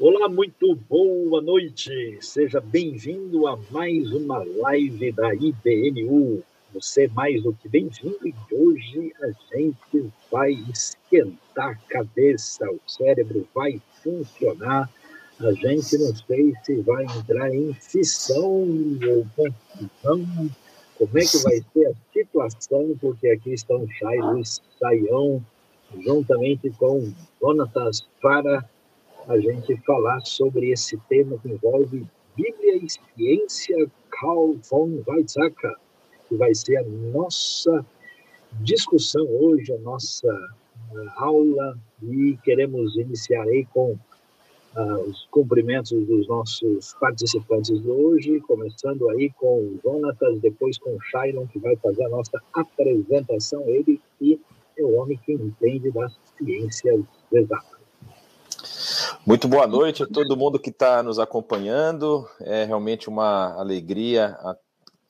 Olá, muito boa noite. Seja bem-vindo a mais uma live da IBNU. Você é mais do que bem-vindo e hoje a gente vai esquentar a cabeça, o cérebro vai funcionar. A gente não sei se vai entrar em fissão ou confusão. Como é que vai ser a situação? Porque aqui estão Chay Luiz Saião, juntamente com Jonatas para a gente falar sobre esse tema que envolve Bíblia e Ciência, Carl von Weizsäcker, que vai ser a nossa discussão hoje, a nossa aula, e queremos iniciar aí com uh, os cumprimentos dos nossos participantes de hoje, começando aí com o Jonatas, depois com o Shailon, que vai fazer a nossa apresentação, ele que é o homem que entende das ciências exatas. Muito boa noite a todo mundo que está nos acompanhando. É realmente uma alegria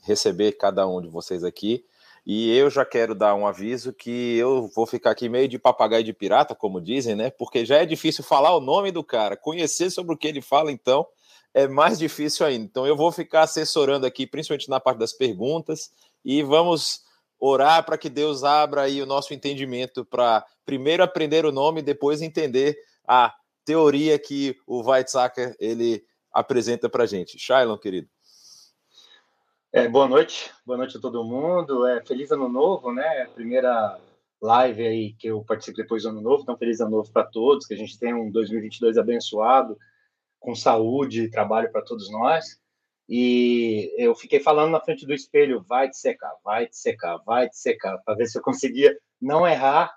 receber cada um de vocês aqui. E eu já quero dar um aviso que eu vou ficar aqui meio de papagaio de pirata, como dizem, né? Porque já é difícil falar o nome do cara, conhecer sobre o que ele fala, então é mais difícil ainda. Então eu vou ficar assessorando aqui, principalmente na parte das perguntas, e vamos orar para que Deus abra aí o nosso entendimento para primeiro aprender o nome, depois entender a teoria que o Weizsäcker ele apresenta para gente. Shailon, querido. É, boa noite, boa noite a todo mundo. É, feliz ano novo, né? Primeira live aí que eu participo depois do ano novo, então feliz ano novo para todos, que a gente tenha um 2022 abençoado, com saúde e trabalho para todos nós. E eu fiquei falando na frente do espelho, vai te secar, vai te secar, vai te secar, para ver se eu conseguia não errar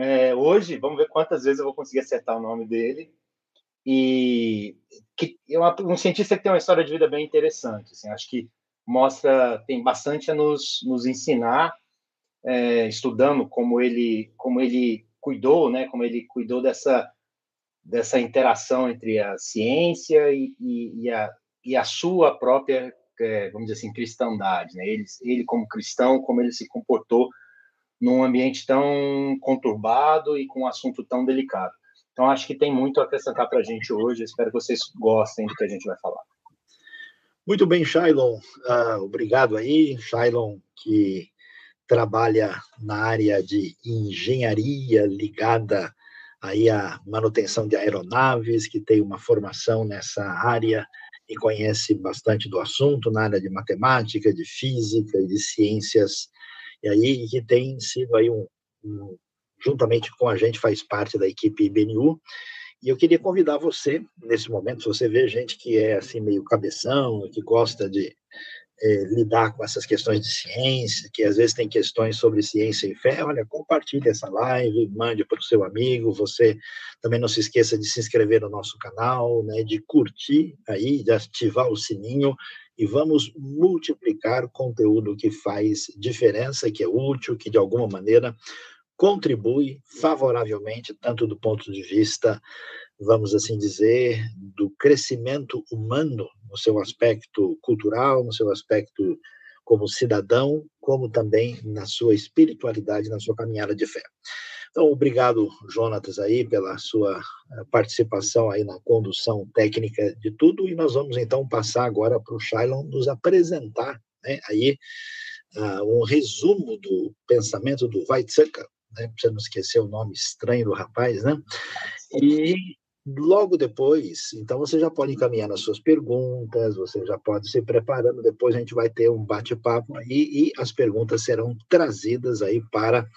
é, hoje, vamos ver quantas vezes eu vou conseguir acertar o nome dele. E que é um cientista que tem uma história de vida bem interessante. Assim, acho que mostra, tem bastante a nos, nos ensinar, é, estudando como ele, como ele cuidou, né, como ele cuidou dessa, dessa interação entre a ciência e, e, e a, e a sua própria, é, vamos dizer assim, cristandade. Né? Ele, ele, como cristão, como ele se comportou num ambiente tão conturbado e com um assunto tão delicado. Então, acho que tem muito a acrescentar para a gente hoje. Espero que vocês gostem do que a gente vai falar. Muito bem, Shailon. Uh, obrigado aí. Shailon, que trabalha na área de engenharia ligada aí à manutenção de aeronaves, que tem uma formação nessa área e conhece bastante do assunto na área de matemática, de física e de ciências e aí que tem sido aí um, um, juntamente com a gente faz parte da equipe IBNU, e eu queria convidar você, nesse momento, se você vê gente que é assim meio cabeção, que gosta de é, lidar com essas questões de ciência, que às vezes tem questões sobre ciência e fé, olha, compartilhe essa live, mande para o seu amigo, você também não se esqueça de se inscrever no nosso canal, né, de curtir aí, de ativar o sininho, e vamos multiplicar conteúdo que faz diferença, que é útil, que de alguma maneira contribui favoravelmente, tanto do ponto de vista, vamos assim dizer, do crescimento humano, no seu aspecto cultural, no seu aspecto como cidadão, como também na sua espiritualidade, na sua caminhada de fé. Então, obrigado, Jonatas, aí, pela sua eh, participação aí na condução técnica de tudo, e nós vamos então passar agora para o Shailon nos apresentar, né, aí, uh, um resumo do pensamento do Weizsäcker, né, para você não esquecer o nome estranho do rapaz, né, e Logo depois, então você já pode encaminhar nas suas perguntas, você já pode se preparando, depois a gente vai ter um bate-papo aí e as perguntas serão trazidas aí para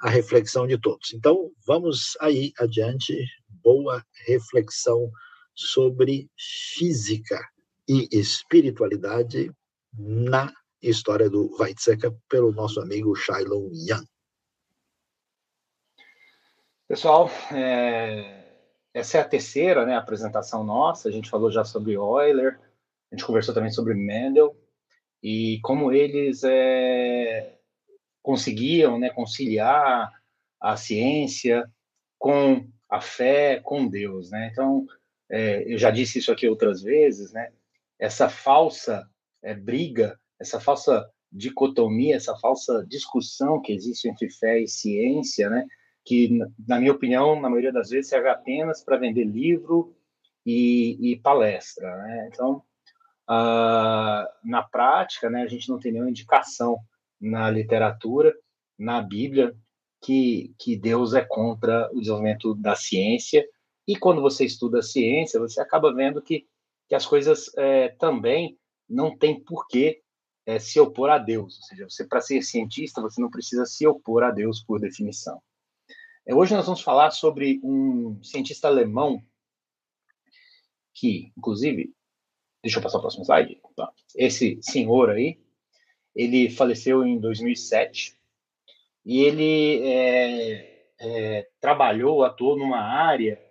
a reflexão de todos. Então, vamos aí adiante, boa reflexão sobre física e espiritualidade na história do Weizsäcker pelo nosso amigo Shailon Yang. Pessoal, é essa é a terceira né, apresentação nossa. A gente falou já sobre Euler, a gente conversou também sobre Mendel e como eles é, conseguiam né, conciliar a ciência com a fé, com Deus. Né? Então, é, eu já disse isso aqui outras vezes, né? essa falsa é, briga, essa falsa dicotomia, essa falsa discussão que existe entre fé e ciência, né? Que, na minha opinião, na maioria das vezes serve apenas para vender livro e, e palestra. Né? Então, uh, na prática, né, a gente não tem nenhuma indicação na literatura, na Bíblia, que, que Deus é contra o desenvolvimento da ciência. E quando você estuda a ciência, você acaba vendo que, que as coisas é, também não têm porquê é, se opor a Deus. Ou seja, você para ser cientista, você não precisa se opor a Deus por definição. É, hoje nós vamos falar sobre um cientista alemão que, inclusive, deixa eu passar o próximo slide. Tá. Esse senhor aí, ele faleceu em 2007 e ele é, é, trabalhou, atuou numa área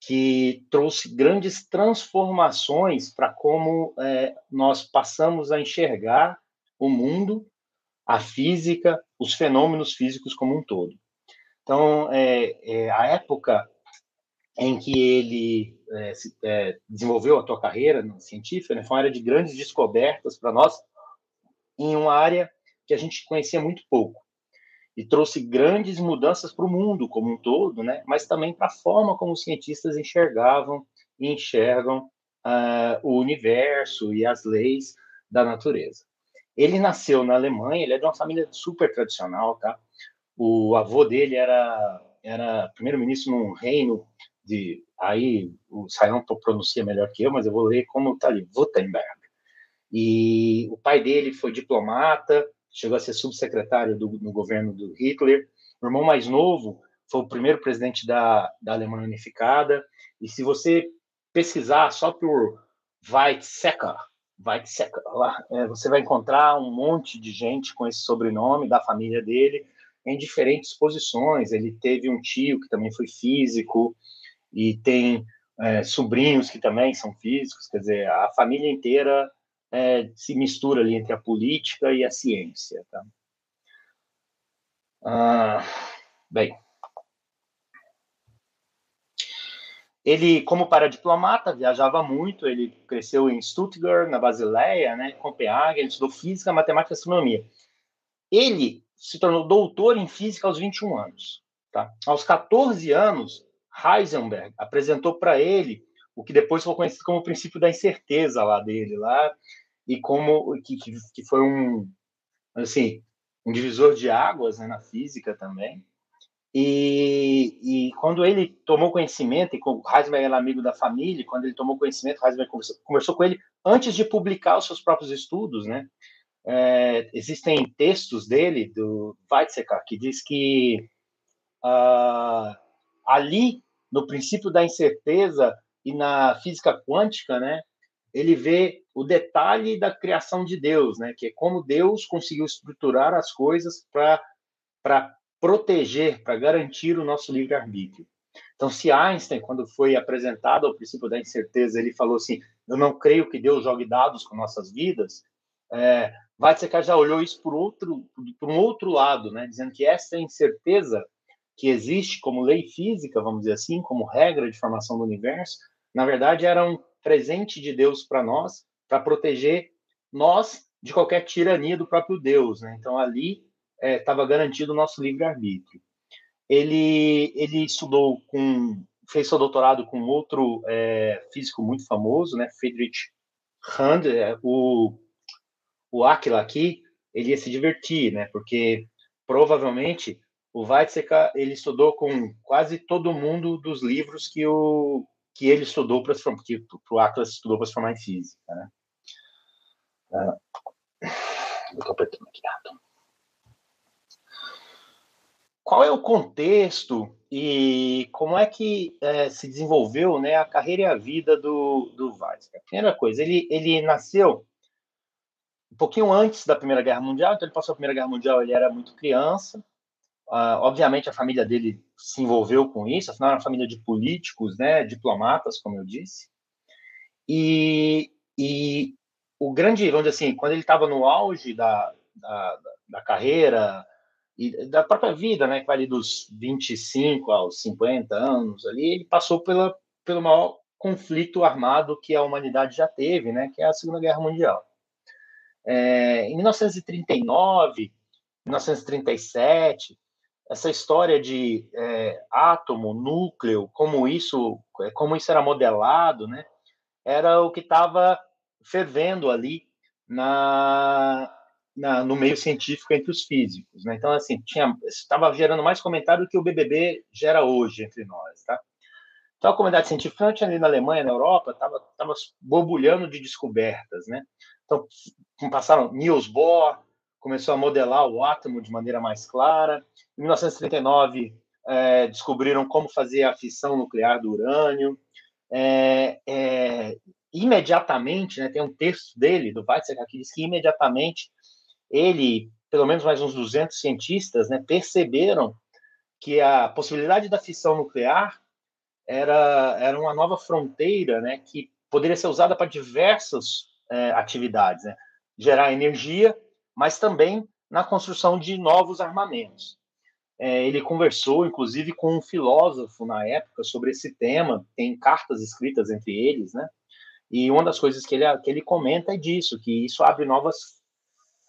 que trouxe grandes transformações para como é, nós passamos a enxergar o mundo, a física, os fenômenos físicos como um todo. Então, é, é a época em que ele é, se, é, desenvolveu a sua carreira científica né, foi uma área de grandes descobertas para nós, em uma área que a gente conhecia muito pouco e trouxe grandes mudanças para o mundo como um todo, né? mas também para a forma como os cientistas enxergavam e enxergam uh, o universo e as leis da natureza. Ele nasceu na Alemanha, ele é de uma família super tradicional, tá? O avô dele era era primeiro-ministro num reino de aí o Sayão pronuncia melhor que eu, mas eu vou ler como está ali, Württemberg. E o pai dele foi diplomata, chegou a ser subsecretário do, no governo do Hitler. O irmão mais novo foi o primeiro presidente da, da Alemanha Unificada. E se você pesquisar só por Weizsäcker, Weizsäcker lá, é, você vai encontrar um monte de gente com esse sobrenome da família dele em diferentes posições. Ele teve um tio que também foi físico e tem é, sobrinhos que também são físicos. Quer dizer, a família inteira é, se mistura ali entre a política e a ciência. Tá? Ah, bem, ele, como paradiplomata, viajava muito. Ele cresceu em Stuttgart, na Basileia, né, Copenhague. Ele estudou física, matemática e astronomia. Ele se tornou doutor em física aos 21 anos. Tá? Aos 14 anos, Heisenberg apresentou para ele o que depois foi conhecido como o princípio da incerteza lá dele, lá e como que, que foi um assim um divisor de águas né, na física também. E, e, quando ele tomou conhecimento, e o Heisenberg era amigo da família, quando ele tomou conhecimento, Heisenberg conversou, conversou com ele antes de publicar os seus próprios estudos, né? É, existem textos dele, do Weizsäcker, que diz que uh, ali, no princípio da incerteza e na física quântica, né, ele vê o detalhe da criação de Deus, né? Que é como Deus conseguiu estruturar as coisas para proteger, para garantir o nosso livre-arbítrio. Então, se Einstein, quando foi apresentado ao princípio da incerteza, ele falou assim: Eu não creio que Deus jogue dados com nossas vidas, é, Weizsäcker já olhou isso por, outro, por um outro lado, né? dizendo que essa incerteza que existe como lei física, vamos dizer assim, como regra de formação do universo, na verdade era um presente de Deus para nós, para proteger nós de qualquer tirania do próprio Deus. Né? Então, ali estava é, garantido o nosso livre-arbítrio. Ele, ele estudou com, fez seu doutorado com outro é, físico muito famoso, né? Friedrich Hand, é, o, o Aquila aqui, ele ia se divertir, né? Porque provavelmente o Weizsäcker ele estudou com quase todo mundo dos livros que o que ele estudou para que o Atlas estudou para se formar em física, né? Uh, eu aqui, Qual é o contexto e como é que é, se desenvolveu né, a carreira e a vida do, do Weizsäcker? Primeira coisa, ele, ele nasceu um pouquinho antes da Primeira Guerra Mundial, então ele passou a Primeira Guerra Mundial, ele era muito criança, Uh, obviamente, a família dele se envolveu com isso, afinal, era uma família de políticos, né, diplomatas, como eu disse. E, e o grande, vamos dizer assim, quando ele estava no auge da, da, da, carreira e da própria vida, né, que vai ali dos 25 aos 50 anos, ali, ele passou pela, pelo maior conflito armado que a humanidade já teve, né, que é a Segunda Guerra Mundial. É, em 1939, 1937, essa história de é, átomo, núcleo, como isso, é, como isso era modelado, né? Era o que estava fervendo ali na, na, no meio científico entre os físicos, né? Então, assim, estava gerando mais comentário do que o BBB gera hoje entre nós, tá? Então, a comunidade científica, ali na Alemanha, na Europa, estava tava borbulhando de descobertas, né? Então, passaram Niels Bohr, começou a modelar o átomo de maneira mais clara. Em 1939, é, descobriram como fazer a fissão nuclear do urânio. É, é, imediatamente, né, tem um texto dele, do Weizsäcker, que diz que imediatamente ele, pelo menos mais uns 200 cientistas, né, perceberam que a possibilidade da fissão nuclear era, era uma nova fronteira né, que poderia ser usada para diversas é, atividades. Né? Gerar energia mas também na construção de novos armamentos. É, ele conversou, inclusive, com um filósofo na época sobre esse tema, tem cartas escritas entre eles, né? E uma das coisas que ele, que ele comenta é disso, que isso abre novas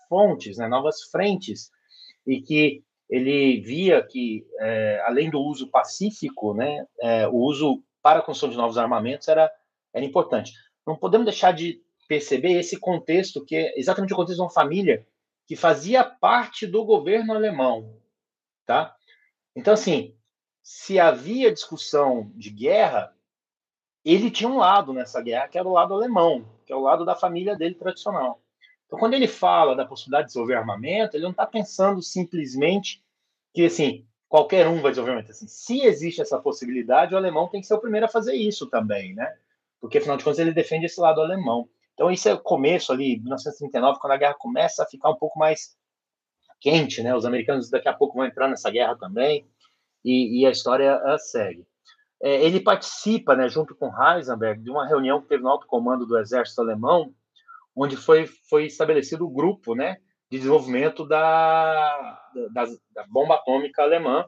fontes, né, novas frentes, e que ele via que, é, além do uso pacífico, né, é, o uso para a construção de novos armamentos era, era importante. Não podemos deixar de perceber esse contexto, que é exatamente o contexto de uma família que fazia parte do governo alemão, tá? Então, assim, se havia discussão de guerra, ele tinha um lado nessa guerra, que era o lado alemão, que é o lado da família dele tradicional. Então, quando ele fala da possibilidade de desenvolver armamento, ele não está pensando simplesmente que, assim, qualquer um vai desenvolver armamento. Assim, se existe essa possibilidade, o alemão tem que ser o primeiro a fazer isso também, né? Porque, afinal de contas, ele defende esse lado alemão. Então, isso é o começo ali, 1939, quando a guerra começa a ficar um pouco mais quente, né? Os americanos daqui a pouco vão entrar nessa guerra também, e, e a história a segue. É, ele participa, né, junto com Heisenberg, de uma reunião que teve no alto comando do exército alemão, onde foi, foi estabelecido o grupo, né, de desenvolvimento da, da, da bomba atômica alemã,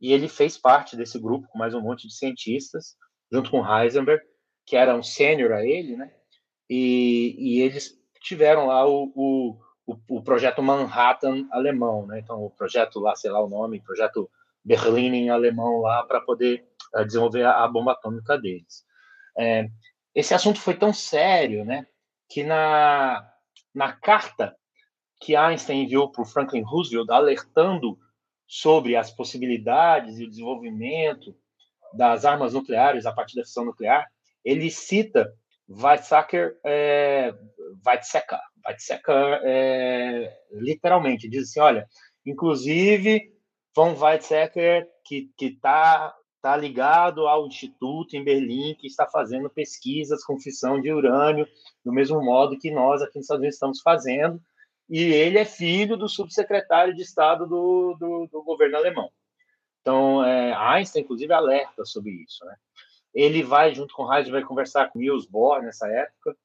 e ele fez parte desse grupo com mais um monte de cientistas, junto com Heisenberg, que era um sênior a ele, né, e, e eles tiveram lá o, o, o, projeto Manhattan alemão, né? Então, o projeto lá, sei lá o nome, projeto Berlim em alemão lá, para poder uh, desenvolver a, a, bomba atômica deles. É, esse assunto foi tão sério, né? Que na, na carta que Einstein enviou para o Franklin Roosevelt, alertando sobre as possibilidades e o desenvolvimento das armas nucleares a partir da fissão nuclear, ele cita Weizsäcker, é, Weizsäcker, Weizsäcker é, literalmente, diz assim, olha, inclusive von Weizsäcker, que está tá ligado ao instituto em Berlim, que está fazendo pesquisas com fissão de urânio, do mesmo modo que nós aqui nos Estados Unidos estamos fazendo, e ele é filho do subsecretário de Estado do, do, do governo alemão. Então, é, Einstein, inclusive, alerta sobre isso, né? Ele vai, junto com o Heisenberg, conversar com Niels Bohr nessa época.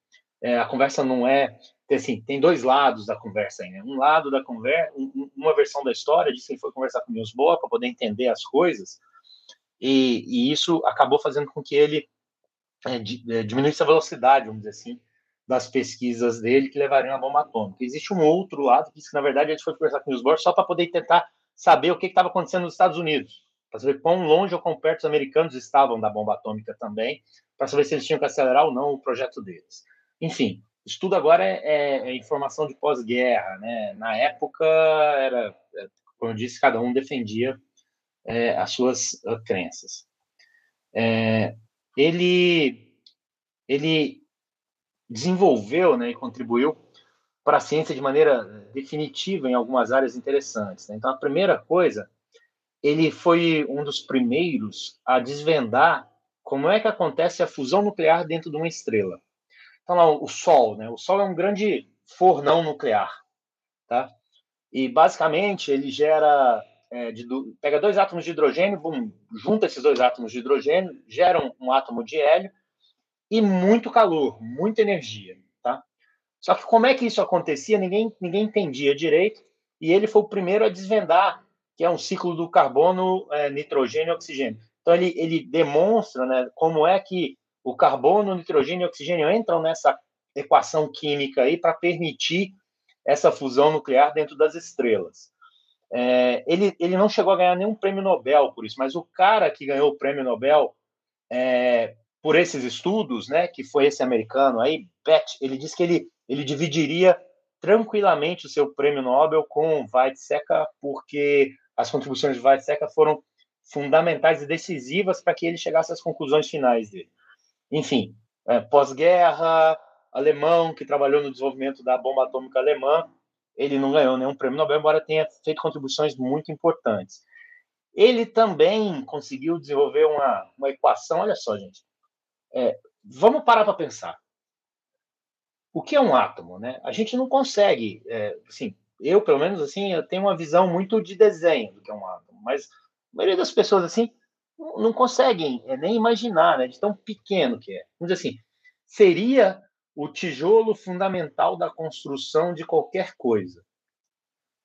É, a conversa não é. Assim, tem dois lados da conversa aí, né? Um lado da conversa, uma versão da história diz que ele foi conversar com Niels Bohr para poder entender as coisas, e, e, isso acabou fazendo com que ele é, é, diminuísse a velocidade, vamos dizer assim, das pesquisas dele que levariam à bomba atômica. Existe um outro lado que diz que, na verdade, ele foi conversar com Niels Bohr só para poder tentar saber o que estava acontecendo nos Estados Unidos para saber quão longe ou quão perto os americanos estavam da bomba atômica também, para saber se eles tinham que acelerar ou não o projeto deles. Enfim, isso tudo agora é, é, é informação de pós-guerra. Né? Na época, era, é, como eu disse, cada um defendia é, as suas uh, crenças. É, ele, ele desenvolveu né, e contribuiu para a ciência de maneira definitiva em algumas áreas interessantes. Né? Então, a primeira coisa ele foi um dos primeiros a desvendar como é que acontece a fusão nuclear dentro de uma estrela. Então, lá, o Sol, né? O Sol é um grande fornão nuclear, tá? E basicamente ele gera, é, de, pega dois átomos de hidrogênio, boom, junta esses dois átomos de hidrogênio, gera um, um átomo de hélio e muito calor, muita energia, tá? Só que como é que isso acontecia? Ninguém ninguém entendia direito. E ele foi o primeiro a desvendar que é um ciclo do carbono, é, nitrogênio e oxigênio. Então, ele, ele demonstra né, como é que o carbono, nitrogênio e oxigênio entram nessa equação química aí para permitir essa fusão nuclear dentro das estrelas. É, ele, ele não chegou a ganhar nenhum prêmio Nobel por isso, mas o cara que ganhou o prêmio Nobel é, por esses estudos, né, que foi esse americano aí, Bett, ele disse que ele, ele dividiria tranquilamente o seu prêmio Nobel com Weizsäcker, porque as contribuições de Weizsäcker foram fundamentais e decisivas para que ele chegasse às conclusões finais dele. Enfim, é, pós-guerra, alemão que trabalhou no desenvolvimento da bomba atômica alemã, ele não ganhou nenhum prêmio Nobel, embora tenha feito contribuições muito importantes. Ele também conseguiu desenvolver uma, uma equação, olha só, gente. É, vamos parar para pensar. O que é um átomo, né? A gente não consegue, é, assim, eu pelo menos assim, eu tenho uma visão muito de desenho do que é um átomo, mas a maioria das pessoas assim não conseguem é, nem imaginar, né, de tão pequeno que é. Vamos dizer assim, seria o tijolo fundamental da construção de qualquer coisa.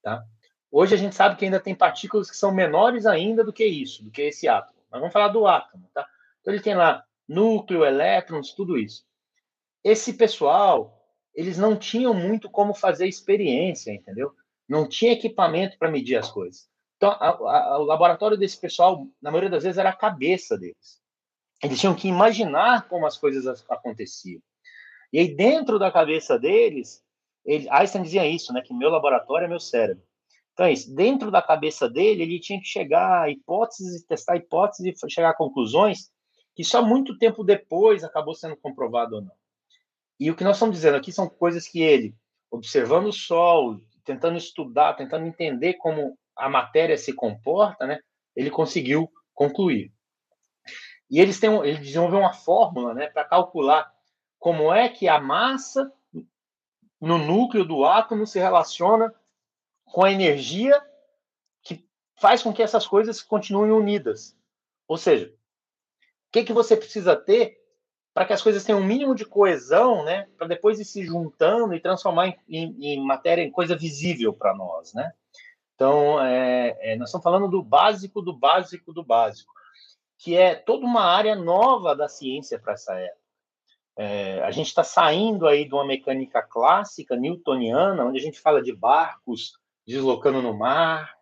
Tá? Hoje a gente sabe que ainda tem partículas que são menores ainda do que isso, do que esse átomo. Mas vamos falar do átomo. Tá? Então ele tem lá núcleo, elétrons, tudo isso. Esse pessoal, eles não tinham muito como fazer experiência, entendeu? Não tinha equipamento para medir as coisas. Então, a, a, o laboratório desse pessoal, na maioria das vezes, era a cabeça deles. Eles tinham que imaginar como as coisas aconteciam. E aí, dentro da cabeça deles, ele, Einstein dizia isso, né? Que meu laboratório é meu cérebro. Então, é isso. Dentro da cabeça dele, ele tinha que chegar a hipóteses, testar hipóteses e chegar a conclusões que só muito tempo depois acabou sendo comprovado ou não. E o que nós estamos dizendo aqui são coisas que ele, observando o Sol, tentando estudar, tentando entender como a matéria se comporta, né? Ele conseguiu concluir. E eles têm, ele desenvolveu uma fórmula, né, para calcular como é que a massa no núcleo do átomo se relaciona com a energia que faz com que essas coisas continuem unidas. Ou seja, o que, que você precisa ter para que as coisas tenham um mínimo de coesão, né, para depois ir se juntando e transformar em, em, em matéria, em coisa visível para nós, né? Então, é, é, nós estamos falando do básico, do básico, do básico, que é toda uma área nova da ciência para essa época. É, a gente está saindo aí de uma mecânica clássica newtoniana, onde a gente fala de barcos deslocando no mar,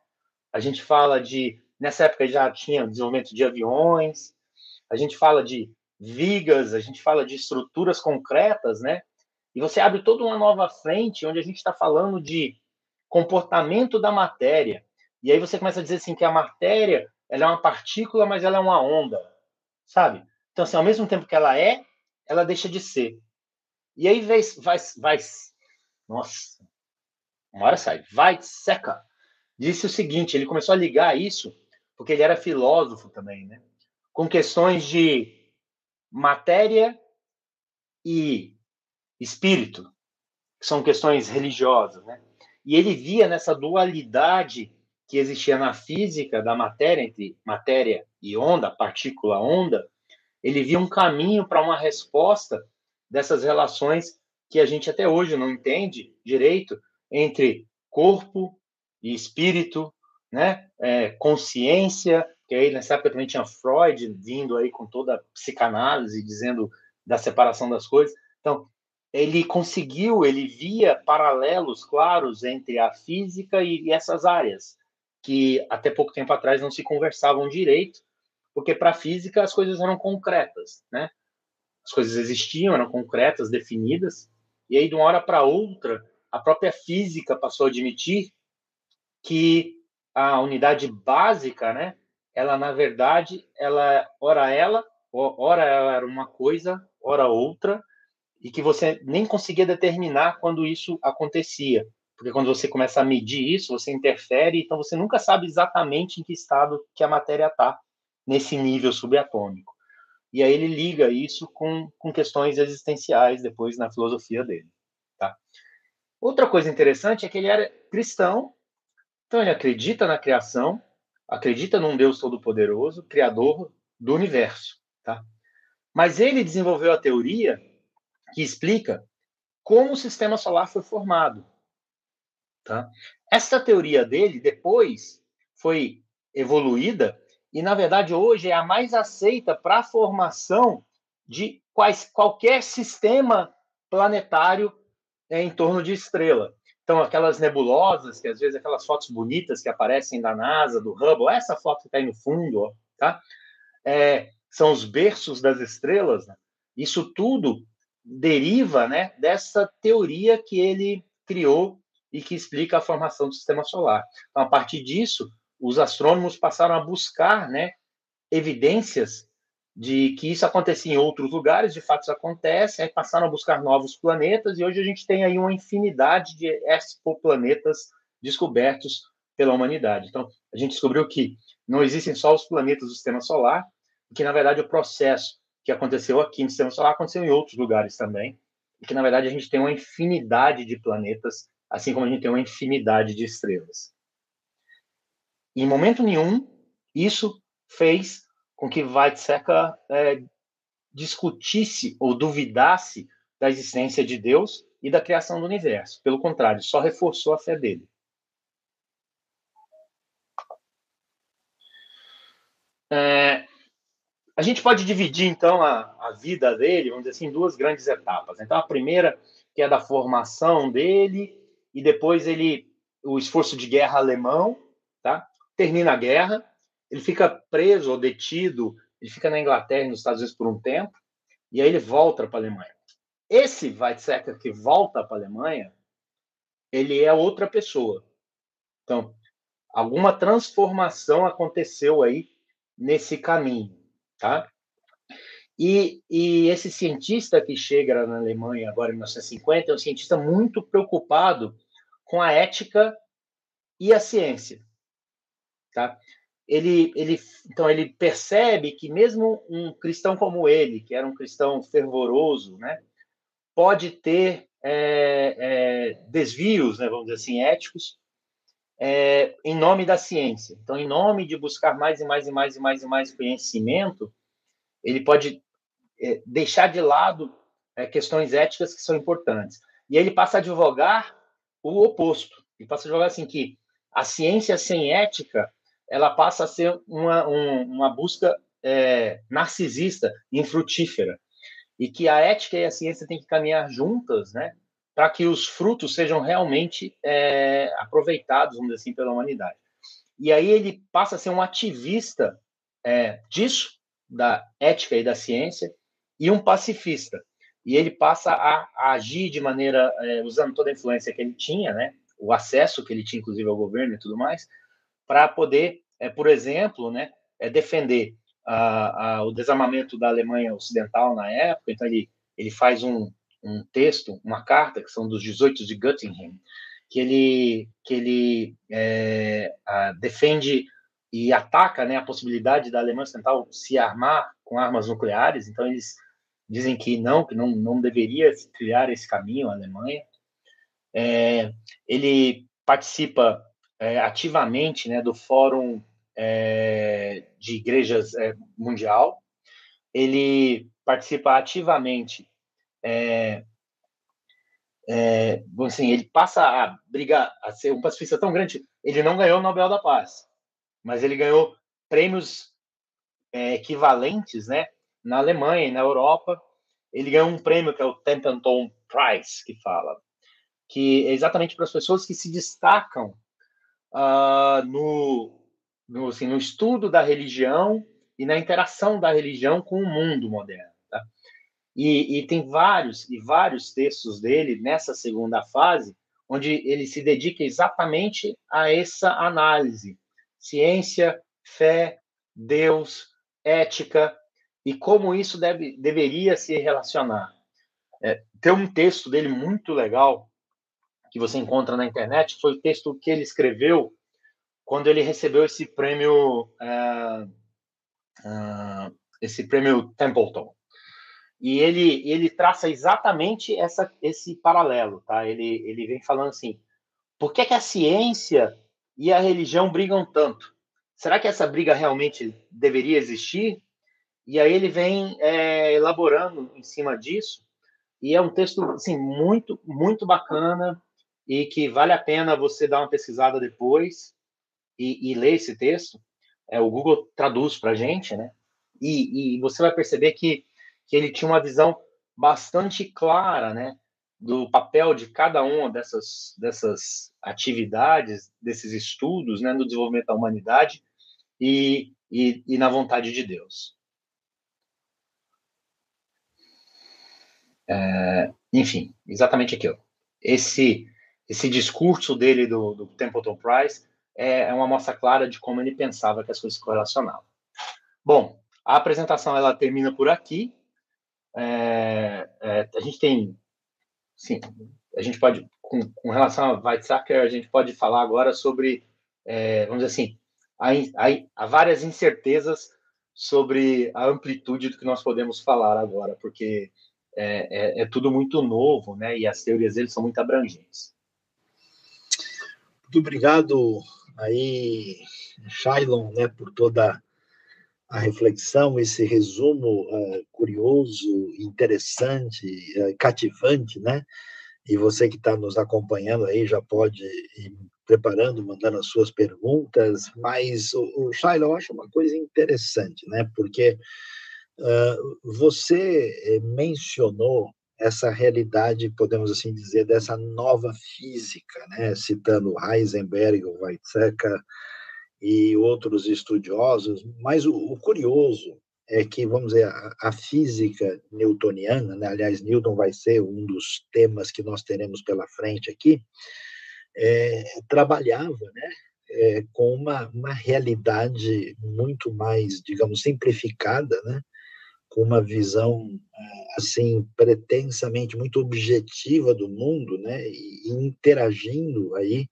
a gente fala de nessa época já tinha desenvolvimento de aviões, a gente fala de vigas, a gente fala de estruturas concretas, né? E você abre toda uma nova frente onde a gente está falando de comportamento da matéria. E aí você começa a dizer assim que a matéria ela é uma partícula, mas ela é uma onda, sabe? Então, assim, ao mesmo tempo que ela é, ela deixa de ser. E aí vai, vai, vai nossa, uma hora sai, vai seca. Disse o seguinte, ele começou a ligar isso, porque ele era filósofo também, né? Com questões de matéria e espírito, que são questões religiosas, né? E ele via nessa dualidade que existia na física da matéria entre matéria e onda, partícula onda, ele via um caminho para uma resposta dessas relações que a gente até hoje não entende direito entre corpo e espírito, né? É, consciência, que aí nessa época também tinha Freud vindo aí com toda a psicanálise dizendo da separação das coisas. Então, ele conseguiu, ele via paralelos claros entre a física e, e essas áreas que até pouco tempo atrás não se conversavam direito porque para a física as coisas eram concretas, né? As coisas existiam, eram concretas, definidas, e aí de uma hora para outra a própria física passou a admitir que a unidade básica, né? Ela na verdade, ela ora ela, ora ela era uma coisa, ora outra, e que você nem conseguia determinar quando isso acontecia. Porque quando você começa a medir isso, você interfere, então você nunca sabe exatamente em que estado que a matéria está nesse nível subatômico. E aí ele liga isso com, com questões existenciais depois na filosofia dele. Tá? Outra coisa interessante é que ele era cristão, então ele acredita na criação, acredita num Deus todo-poderoso, criador do universo. Tá? Mas ele desenvolveu a teoria que explica como o sistema solar foi formado. Tá? Essa teoria dele depois foi evoluída e, na verdade, hoje é a mais aceita para a formação de quais, qualquer sistema planetário é, em torno de estrela. Então, aquelas nebulosas, que às vezes aquelas fotos bonitas que aparecem da NASA, do Hubble, essa foto que está aí no fundo, tá? É, são os berços das estrelas. Né? Isso tudo deriva né, dessa teoria que ele criou e que explica a formação do sistema solar. Então, a partir disso, os astrônomos passaram a buscar né, evidências de que isso acontecia em outros lugares, de fato isso acontece, aí passaram a buscar novos planetas, e hoje a gente tem aí uma infinidade de exoplanetas descobertos pela humanidade. Então, a gente descobriu que não existem só os planetas do sistema solar, que na verdade o processo que aconteceu aqui no sistema solar aconteceu em outros lugares também, e que na verdade a gente tem uma infinidade de planetas, assim como a gente tem uma infinidade de estrelas. Em momento nenhum, isso fez com que Weizsäcker é, discutisse ou duvidasse da existência de Deus e da criação do universo. Pelo contrário, só reforçou a fé dele. É, a gente pode dividir, então, a, a vida dele, vamos dizer assim, em duas grandes etapas. Então, a primeira, que é da formação dele, e depois ele, o esforço de guerra alemão, tá? termina a guerra, ele fica preso ou detido, ele fica na Inglaterra e nos Estados Unidos por um tempo, e aí ele volta para a Alemanha. Esse Weizsäcker que volta para a Alemanha, ele é outra pessoa. Então, alguma transformação aconteceu aí nesse caminho, tá? E, e, esse cientista que chega na Alemanha agora em 1950 é um cientista muito preocupado com a ética e a ciência, tá? Ele, ele, então ele percebe que mesmo um cristão como ele, que era um cristão fervoroso, né, pode ter é, é, desvios, né, vamos dizer assim, éticos, é, em nome da ciência. Então, em nome de buscar mais e mais e mais e mais e mais conhecimento, ele pode é, deixar de lado é, questões éticas que são importantes. E ele passa a advogar o oposto. Ele passa a advogar assim que a ciência sem ética ela passa a ser uma, um, uma busca é, narcisista, infrutífera, e que a ética e a ciência têm que caminhar juntas, né, para que os frutos sejam realmente é, aproveitados, vamos dizer assim, pela humanidade. E aí ele passa a ser um ativista é, disso, da ética e da ciência, e um pacifista. E ele passa a, a agir de maneira, é, usando toda a influência que ele tinha, né, o acesso que ele tinha, inclusive, ao governo e tudo mais, para poder é, por exemplo, né, é defender a, a, o desarmamento da Alemanha Ocidental na época. Então, ele, ele faz um, um texto, uma carta, que são dos 18 de Göttingen, que ele, que ele é, a, defende e ataca né, a possibilidade da Alemanha Ocidental se armar com armas nucleares. Então, eles dizem que não, que não, não deveria trilhar esse caminho a Alemanha. É, ele participa é, ativamente né, do Fórum é, de igrejas é, mundial. Ele participa ativamente. É, é, assim, ele passa a brigar, a ser um pacifista tão grande. Ele não ganhou o Nobel da Paz, mas ele ganhou prêmios é, equivalentes, né? Na Alemanha e na Europa, ele ganhou um prêmio que é o Templeton Prize, que fala que é exatamente para as pessoas que se destacam uh, no, no, assim, no estudo da religião e na interação da religião com o mundo moderno. Tá? E, e, tem vários e vários textos dele nessa segunda fase, onde ele se dedica exatamente a essa análise: ciência, fé, Deus, ética e como isso deve, deveria se relacionar. É, tem um texto dele muito legal que você encontra na internet, foi o texto que ele escreveu quando ele recebeu esse prêmio, uh, uh, esse prêmio Templeton. E ele, ele traça exatamente essa, esse paralelo, tá? Ele, ele vem falando assim, por que, que a ciência e a religião brigam tanto? Será que essa briga realmente deveria existir? E aí ele vem é, elaborando em cima disso, e é um texto assim, muito, muito bacana e que vale a pena você dar uma pesquisada depois e, e ler esse texto, é, o Google traduz para a gente, né? E, e, você vai perceber que, que ele tinha uma visão bastante clara, né? do papel de cada uma dessas, dessas atividades, desses estudos né, no desenvolvimento da humanidade e, e, e na vontade de Deus. É, enfim, exatamente aquilo. Esse, esse discurso dele do, do Templeton Price é, é uma mostra clara de como ele pensava que as coisas se correlacionavam. Bom, a apresentação ela termina por aqui. É, é, a gente tem, sim, a gente pode, com, com relação a Weizsäcker, a gente pode falar agora sobre, é, vamos dizer assim, há, várias incertezas sobre a amplitude do que nós podemos falar agora, porque é, é, é tudo muito novo, né? E as teorias dele são muito abrangentes. Muito obrigado aí, Shailon, né, por toda a reflexão, esse resumo uh, curioso, interessante, uh, cativante, né? E você que está nos acompanhando aí já pode ir preparando, mandando as suas perguntas, mas o, o Shaila, eu acho uma coisa interessante, né? Porque uh, você mencionou essa realidade, podemos assim dizer, dessa nova física, né? Citando Heisenberg, Weizsäcker, e outros estudiosos, mas o, o curioso é que, vamos dizer, a, a física newtoniana, né? aliás, Newton vai ser um dos temas que nós teremos pela frente aqui, é, trabalhava né, é, com uma, uma realidade muito mais, digamos, simplificada, né, com uma visão é, assim pretensamente muito objetiva do mundo, né, e interagindo aí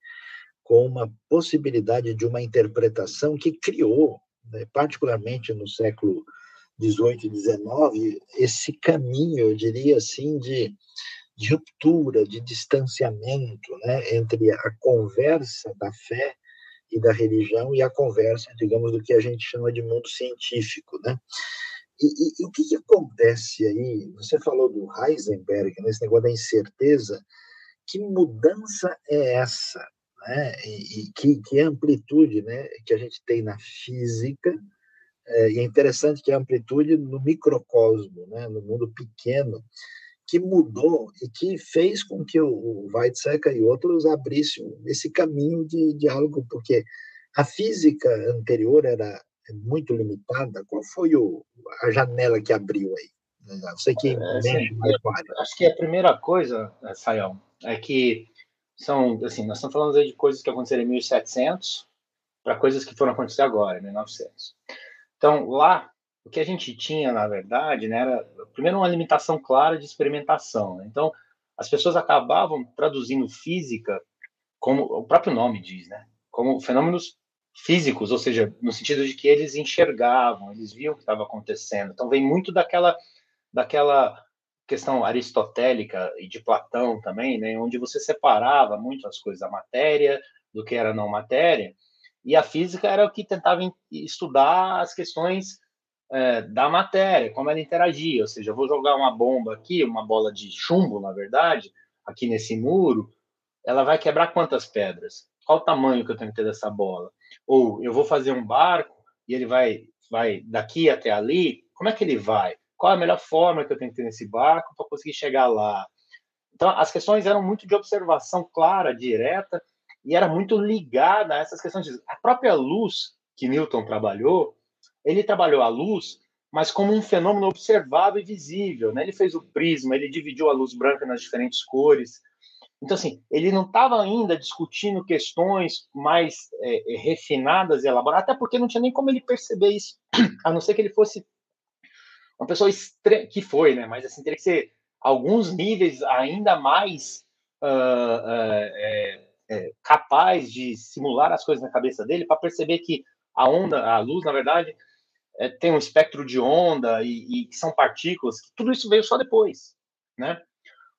com uma possibilidade de uma interpretação que criou, né, particularmente no século 18 e 19, esse caminho, eu diria assim, de, de ruptura, de distanciamento né, entre a conversa da fé e da religião e a conversa, digamos, do que a gente chama de mundo científico, né? E, e, e o que, que, acontece aí? Você falou do Heisenberg, nesse negócio da incerteza. Que mudança é essa? né? e, e que, que amplitude né? que a gente tem na física, é, e é interessante que a amplitude no microcosmo, né? no mundo pequeno, que mudou e que fez com que o Weizsäcker e outros abrissem esse caminho de diálogo, porque a física anterior era muito limitada. Qual foi o, a janela que abriu aí? Você que é, Acho que a primeira coisa, Sayão, é que são, assim, nós estamos falando de coisas que aconteceram em 1700 para coisas que foram acontecer agora, em 1900. Então, lá, o que a gente tinha, na verdade, né, era, primeiro, uma limitação clara de experimentação. Né? Então, as pessoas acabavam traduzindo física, como o próprio nome diz, né, como fenômenos físicos, ou seja, no sentido de que eles enxergavam, eles viam o que estava acontecendo. Então, vem muito daquela, daquela questão aristotélica e de Platão também, né, onde você separava muito as coisas da matéria do que era não matéria, e a física era o que tentava estudar as questões é, da matéria, como ela interagia, ou seja, eu vou jogar uma bomba aqui, uma bola de chumbo, na verdade, aqui nesse muro, ela vai quebrar quantas pedras? Qual o tamanho que eu tenho que ter dessa bola? Ou eu vou fazer um barco e ele vai, vai daqui até ali, como é que ele vai? qual é a melhor forma que eu tenho que ter nesse barco para conseguir chegar lá. Então, as questões eram muito de observação clara, direta, e era muito ligada a essas questões. De... A própria luz que Newton trabalhou, ele trabalhou a luz, mas como um fenômeno observável e visível. Né? Ele fez o prisma, ele dividiu a luz branca nas diferentes cores. Então, assim, ele não estava ainda discutindo questões mais é, refinadas e elaboradas, até porque não tinha nem como ele perceber isso, a não ser que ele fosse uma pessoa estre... que foi, né? Mas assim, teria que ser alguns níveis ainda mais uh, uh, é, é, capaz de simular as coisas na cabeça dele para perceber que a onda, a luz, na verdade, é, tem um espectro de onda e, e são partículas. Tudo isso veio só depois, né?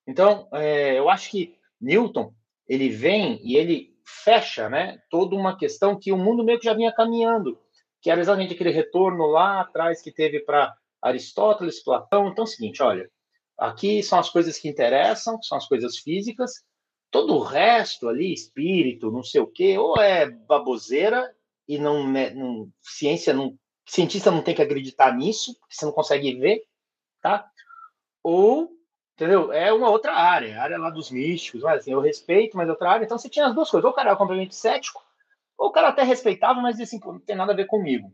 Então, é, eu acho que Newton ele vem e ele fecha, né? Toda uma questão que o mundo meio que já vinha caminhando, que era exatamente aquele retorno lá atrás que teve para Aristóteles, Platão. Então é o seguinte, olha, aqui são as coisas que interessam, que são as coisas físicas. Todo o resto ali, espírito, não sei o quê, ou é baboseira e não, não ciência não cientista não tem que acreditar nisso, porque você não consegue ver, tá? Ou entendeu? É uma outra área, a área lá dos místicos, mas assim, eu respeito, mas é outra área. Então você tinha as duas coisas, ou o cara era completamente cético, ou o cara até respeitava, mas assim, não tem nada a ver comigo.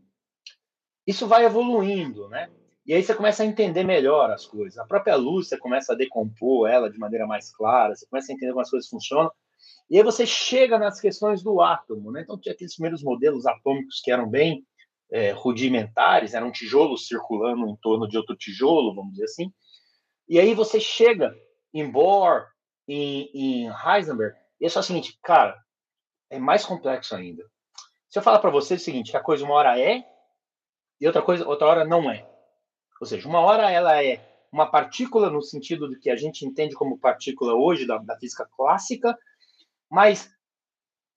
Isso vai evoluindo, né? E aí você começa a entender melhor as coisas. A própria luz, você começa a decompor ela de maneira mais clara, você começa a entender como as coisas funcionam. E aí você chega nas questões do átomo, né? Então tinha aqueles primeiros modelos atômicos que eram bem é, rudimentares, eram tijolos circulando em torno de outro tijolo, vamos dizer assim. E aí você chega em Bohr, em, em Heisenberg, e é só o seguinte, cara, é mais complexo ainda. Se eu falar para você o seguinte, que a coisa uma hora é e outra coisa outra hora não é. Ou seja, uma hora ela é uma partícula no sentido de que a gente entende como partícula hoje da, da física clássica, mas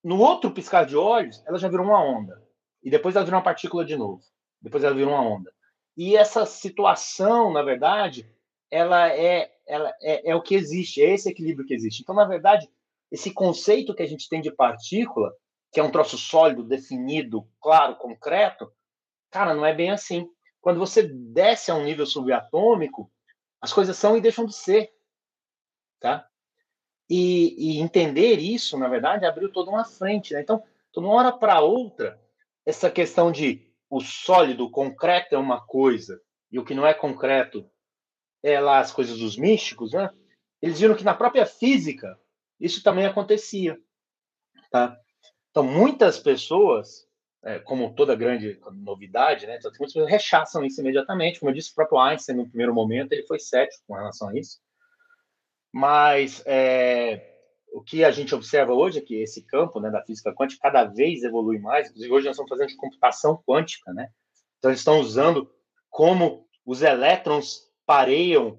no outro piscar de olhos, ela já virou uma onda. E depois ela virou uma partícula de novo. Depois ela virou uma onda. E essa situação, na verdade, ela é, ela é, é o que existe, é esse equilíbrio que existe. Então, na verdade, esse conceito que a gente tem de partícula, que é um troço sólido, definido, claro, concreto, cara, não é bem assim. Quando você desce a um nível subatômico, as coisas são e deixam de ser, tá? E, e entender isso, na verdade, abriu toda uma frente. Né? Então, de uma hora para outra, essa questão de o sólido, o concreto é uma coisa e o que não é concreto é lá as coisas dos místicos, né? Eles viram que na própria física isso também acontecia, tá? Então muitas pessoas, é, como toda grande novidade, né? Então, muitas pessoas rechaçam isso imediatamente, como eu disse, o próprio Einstein no primeiro momento ele foi cético com relação a isso. Mas é, o que a gente observa hoje é que esse campo né, da física quântica cada vez evolui mais. Inclusive, hoje nós estamos fazendo de computação quântica. Né? Então, eles estão usando como os elétrons pareiam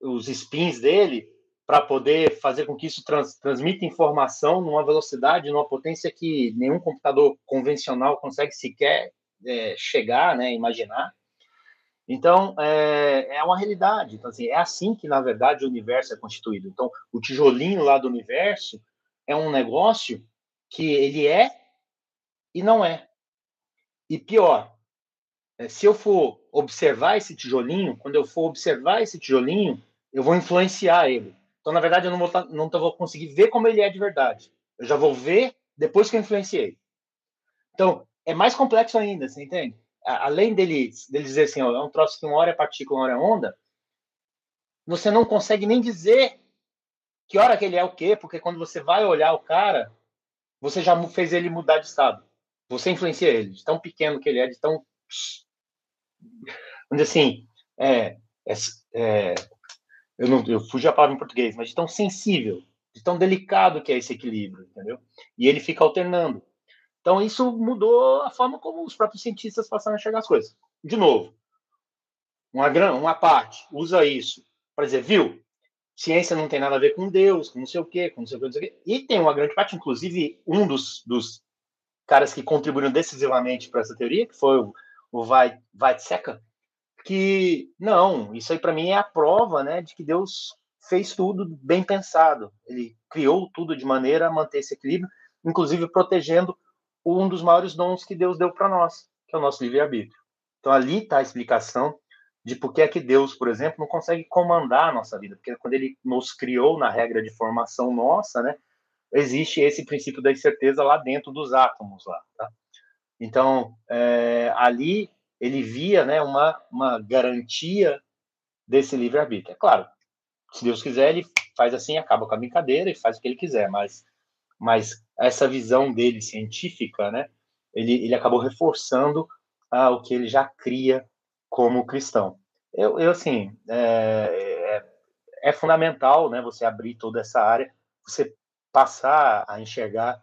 os spins dele para poder fazer com que isso trans, transmita informação numa velocidade, numa potência que nenhum computador convencional consegue sequer é, chegar, né, imaginar. Então, é, é uma realidade. Então, assim, é assim que, na verdade, o universo é constituído. Então, o tijolinho lá do universo é um negócio que ele é e não é. E pior, se eu for observar esse tijolinho, quando eu for observar esse tijolinho, eu vou influenciar ele. Então, na verdade, eu não vou, tá, não vou conseguir ver como ele é de verdade. Eu já vou ver depois que eu influenciei. Então, é mais complexo ainda, você entende? além dele, dele dizer assim, ó, é um troço que uma hora é partícula, uma hora é onda, você não consegue nem dizer que hora que ele é o quê, porque quando você vai olhar o cara, você já fez ele mudar de estado. Você influencia ele, de tão pequeno que ele é, de tão. Vamos assim, é, é, é, eu, não, eu fugi a palavra em português, mas de tão sensível, de tão delicado que é esse equilíbrio, entendeu? E ele fica alternando. Então, isso mudou a forma como os próprios cientistas passaram a enxergar as coisas. De novo, uma, uma parte usa isso para dizer, viu, ciência não tem nada a ver com Deus, com não sei o quê, com não sei o quê, não sei o quê. E tem uma grande parte, inclusive, um dos, dos caras que contribuíram decisivamente para essa teoria, que foi o, o Weizsäcker, que, não, isso aí para mim é a prova né, de que Deus fez tudo bem pensado. Ele criou tudo de maneira a manter esse equilíbrio, inclusive protegendo um dos maiores dons que Deus deu para nós, que é o nosso livre-arbítrio. Então, ali está a explicação de por que é que Deus, por exemplo, não consegue comandar a nossa vida, porque quando ele nos criou na regra de formação nossa, né, existe esse princípio da incerteza lá dentro dos átomos lá, tá? Então, é, ali ele via, né, uma, uma garantia desse livre-arbítrio. É claro, se Deus quiser, ele faz assim, acaba com a brincadeira e faz o que ele quiser, mas mas essa visão dele científica, né, ele, ele acabou reforçando ah, o que ele já cria como cristão. Eu, eu assim, é, é, é fundamental, né, você abrir toda essa área, você passar a enxergar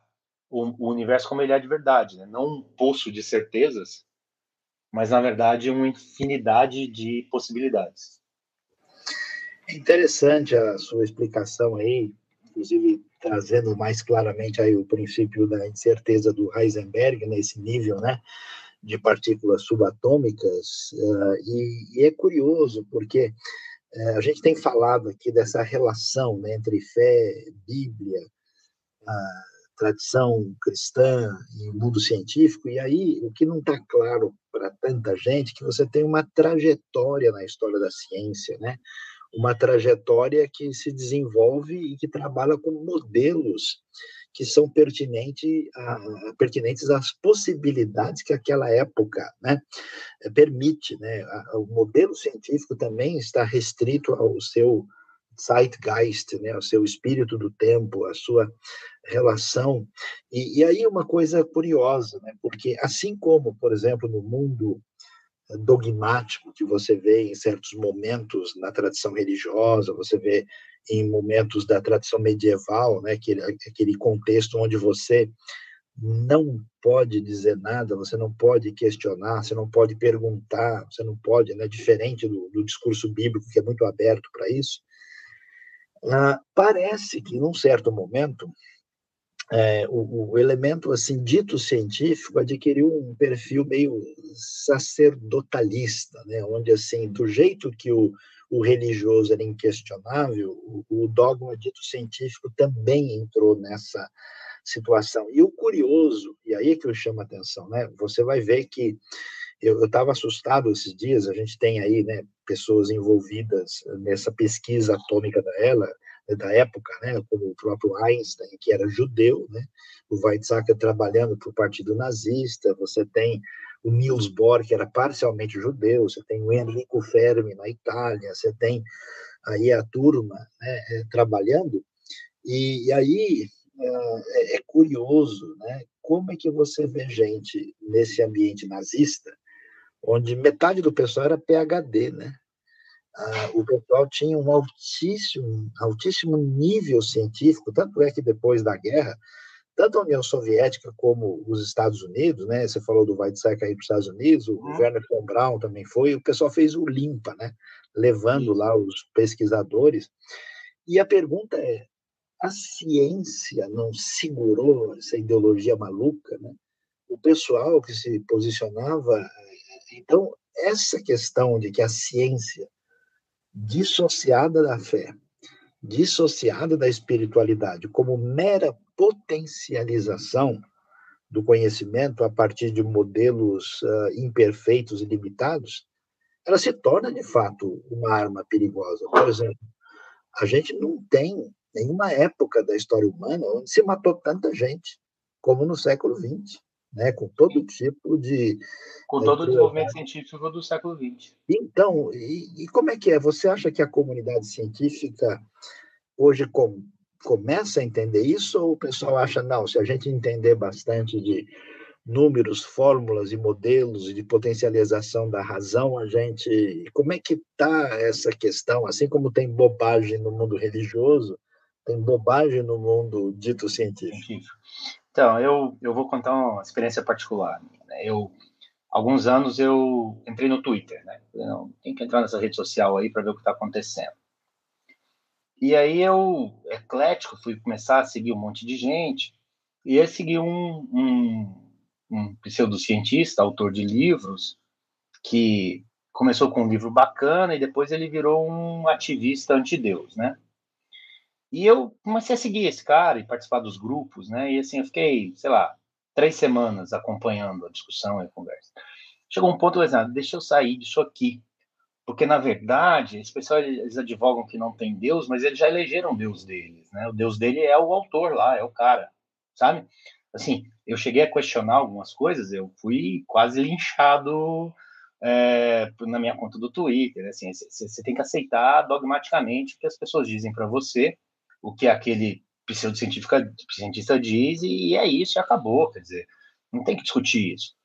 o, o universo como ele é de verdade, né? não um poço de certezas, mas na verdade uma infinidade de possibilidades. É interessante a sua explicação aí, inclusive trazendo mais claramente aí o princípio da incerteza do Heisenberg nesse nível, né, de partículas subatômicas, uh, e, e, é curioso porque uh, a gente tem falado aqui dessa relação né, entre fé, Bíblia, tradição cristã e o mundo científico, e aí o que não está claro para tanta gente é que você tem uma trajetória na história da ciência, né? uma trajetória que se desenvolve e que trabalha com modelos que são pertinente a, pertinentes às possibilidades que aquela época né, permite. Né? O modelo científico também está restrito ao seu zeitgeist, né, ao seu espírito do tempo, a sua relação. E, e aí uma coisa curiosa, né, porque assim como, por exemplo, no mundo dogmático que você vê em certos momentos na tradição religiosa, você vê em momentos da tradição medieval, né, aquele, aquele contexto onde você não pode dizer nada, você não pode questionar, você não pode perguntar, você não pode, né, diferente do, do discurso bíblico que é muito aberto para isso. Ah, parece que num certo momento é, o, o, elemento assim dito científico adquiriu um perfil meio sacerdotalista, né, onde assim do jeito que o o religioso era inquestionável, o, o dogma dito científico também entrou nessa situação. E o curioso, e aí que eu chamo a atenção, né? Você vai ver que eu estava assustado esses dias, a gente tem aí, né, pessoas envolvidas nessa pesquisa atômica da ela, da época, né, como o próprio Einstein, que era judeu, né, o Weizsäcker trabalhando para o Partido Nazista, você tem o Niels Bohr, que era parcialmente judeu, você tem o Enrico Fermi na Itália, você tem aí a turma né, é, trabalhando, e, e aí é, é, curioso, né, como é que você vê gente nesse ambiente nazista, onde metade do pessoal era PhD, né? Ah, o pessoal tinha um altíssimo, altíssimo nível científico, tanto é que depois da guerra tanto a União Soviética como os Estados Unidos, né? Você falou do Weizsäcker aí para os Estados Unidos, o uhum. Werner von Braun também foi, o pessoal fez o limpa, né? Levando lá os pesquisadores. E a pergunta é: a ciência não segurou essa ideologia maluca, né? O pessoal que se posicionava, então essa questão de que a ciência dissociada da fé, dissociada da espiritualidade, como mera potencialização do conhecimento a partir de modelos uh, imperfeitos e limitados, ela se torna de fato uma arma perigosa. Por exemplo, a gente não tem nenhuma época da história humana onde se matou tanta gente como no século XX, né, com todo tipo de com todo o desenvolvimento científico do século XX. Então, e, e, como é que é? Você acha que a comunidade científica hoje com, começa a entender isso ou o pessoal acha, não, se a gente entender bastante de números, fórmulas e modelos e de potencialização da razão, a gente... Como é que está essa questão? Assim como tem bobagem no mundo religioso, tem bobagem no mundo dito científico. Então, eu, eu vou contar uma experiência particular. Né? Eu, alguns anos eu entrei no Twitter, né? não, tem que entrar nessa rede social aí para ver o que está acontecendo. E aí eu, eclético, fui começar a seguir um monte de gente, e eu segui um, um, um pseudocientista, autor de livros, que começou com um livro bacana e depois ele virou um ativista anti-Deus, né? E eu comecei a seguir esse cara e participar dos grupos, né? E assim, eu fiquei, sei lá, três semanas acompanhando a discussão e a conversa. Chegou um ponto, eu disse, deixa eu sair disso aqui. Porque, na verdade, esse pessoal, eles advogam que não tem Deus, mas eles já elegeram o Deus deles, né? O Deus dele é o autor lá, é o cara, sabe? Assim, eu cheguei a questionar algumas coisas, eu fui quase linchado é, na minha conta do Twitter, assim, você tem que aceitar dogmaticamente o que as pessoas dizem para você, o que aquele pseudocientista diz, e é isso, e acabou, quer dizer, não tem que discutir isso.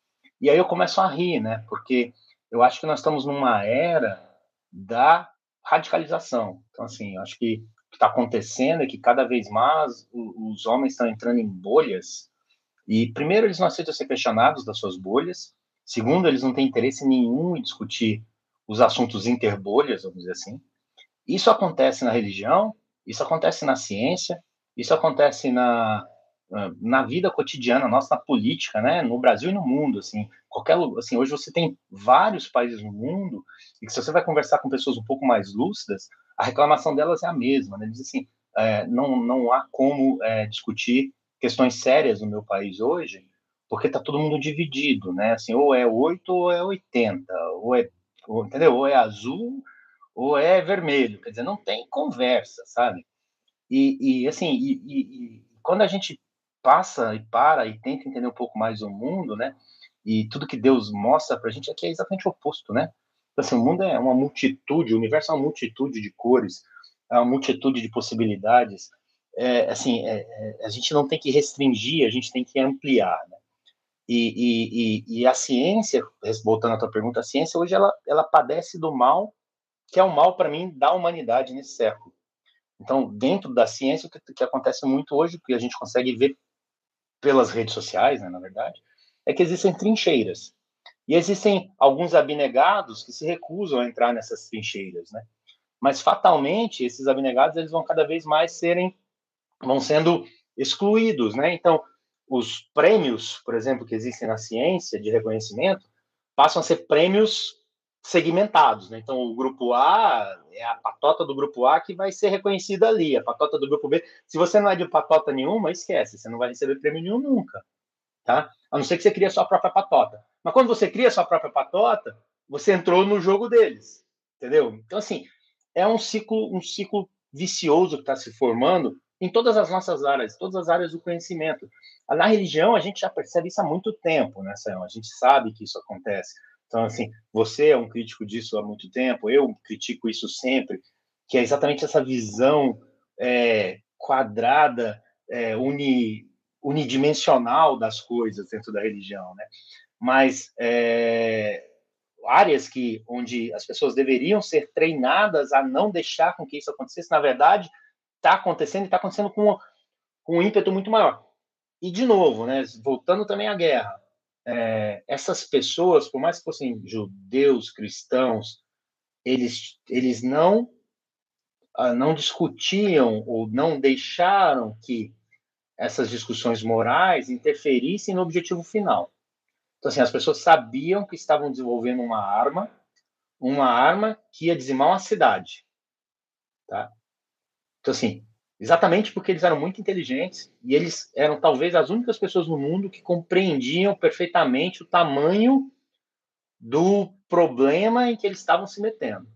E aí eu começo a rir, né? Porque eu acho que nós estamos numa era da radicalização. Então, assim, eu acho que o que está acontecendo é que cada vez mais os homens estão entrando em bolhas e, primeiro, eles não aceitam ser questionados das suas bolhas, segundo, eles não têm interesse nenhum em discutir os assuntos interbolhas, vamos dizer assim. Isso acontece na religião, isso acontece na ciência, isso acontece na, na vida cotidiana nossa, na política, né, no Brasil e no mundo, assim, qualquer, assim, hoje você tem vários países no mundo e que se você vai conversar com pessoas um pouco mais lúcidas, a reclamação delas é a mesma, né, diz assim, é, não, não há como é, discutir questões sérias no meu país hoje, porque está todo mundo dividido, né, assim, ou é 8 ou é 80, ou é, ou, entendeu, ou é azul ou é vermelho. Quer dizer, não tem conversa, sabe? E, e assim, e, e, e quando a gente passa e para e tenta entender um pouco mais o mundo, né? E tudo que Deus mostra para a gente é que é exatamente o oposto, né? Então, assim, o mundo é uma multitude, o universo é uma multitude de cores, é uma multitude de possibilidades. É, assim, é, é, a gente não tem que restringir, a gente tem que ampliar, né? E, e, e, e, a ciência, voltando à tua pergunta, a ciência hoje ela, ela padece do mal, que é o mal para mim da humanidade nesse século. Então, dentro da ciência, o que, que acontece muito hoje, que a gente consegue ver pelas redes sociais, né, na verdade, é que existem trincheiras. E existem alguns abnegados que se recusam a entrar nessas trincheiras, né? Mas fatalmente esses abnegados eles vão cada vez mais serem vão sendo excluídos, né? Então, os prêmios, por exemplo, que existem na ciência de reconhecimento, passam a ser prêmios segmentados, né? Então, o grupo A é a patota do grupo A que vai ser reconhecida ali, a patota do grupo B. Se você não é de patota nenhuma, esquece, você não vai receber prêmio nenhum nunca, tá? A não ser que você crie a sua própria patota. Mas quando você cria a sua própria patota, você entrou no jogo deles, entendeu? Então, assim, é um ciclo, um ciclo vicioso que está se formando em todas as nossas áreas, todas as áreas do conhecimento. Na religião, a gente já percebe isso há muito tempo, né, Sam? A gente sabe que isso acontece. Então, assim, você é um crítico disso há muito tempo, eu critico isso sempre, que é exatamente essa visão é, quadrada, é, uni, unidimensional das coisas dentro da religião, né? Mas é, áreas que onde as pessoas deveriam ser treinadas a não deixar com que isso acontecesse, na verdade, está acontecendo e está acontecendo com, com um ímpeto muito maior. E, de novo, né, voltando também à guerra, é, essas pessoas, por mais que fossem judeus, cristãos, eles, eles não, ah, não discutiam ou não deixaram que essas discussões morais interferissem no objetivo final. Então, assim, as pessoas sabiam que estavam desenvolvendo uma arma, uma arma que ia dizimar uma cidade. Tá? Então, assim, exatamente porque eles eram muito inteligentes e eles eram talvez as únicas pessoas no mundo que compreendiam perfeitamente o tamanho do problema em que eles estavam se metendo,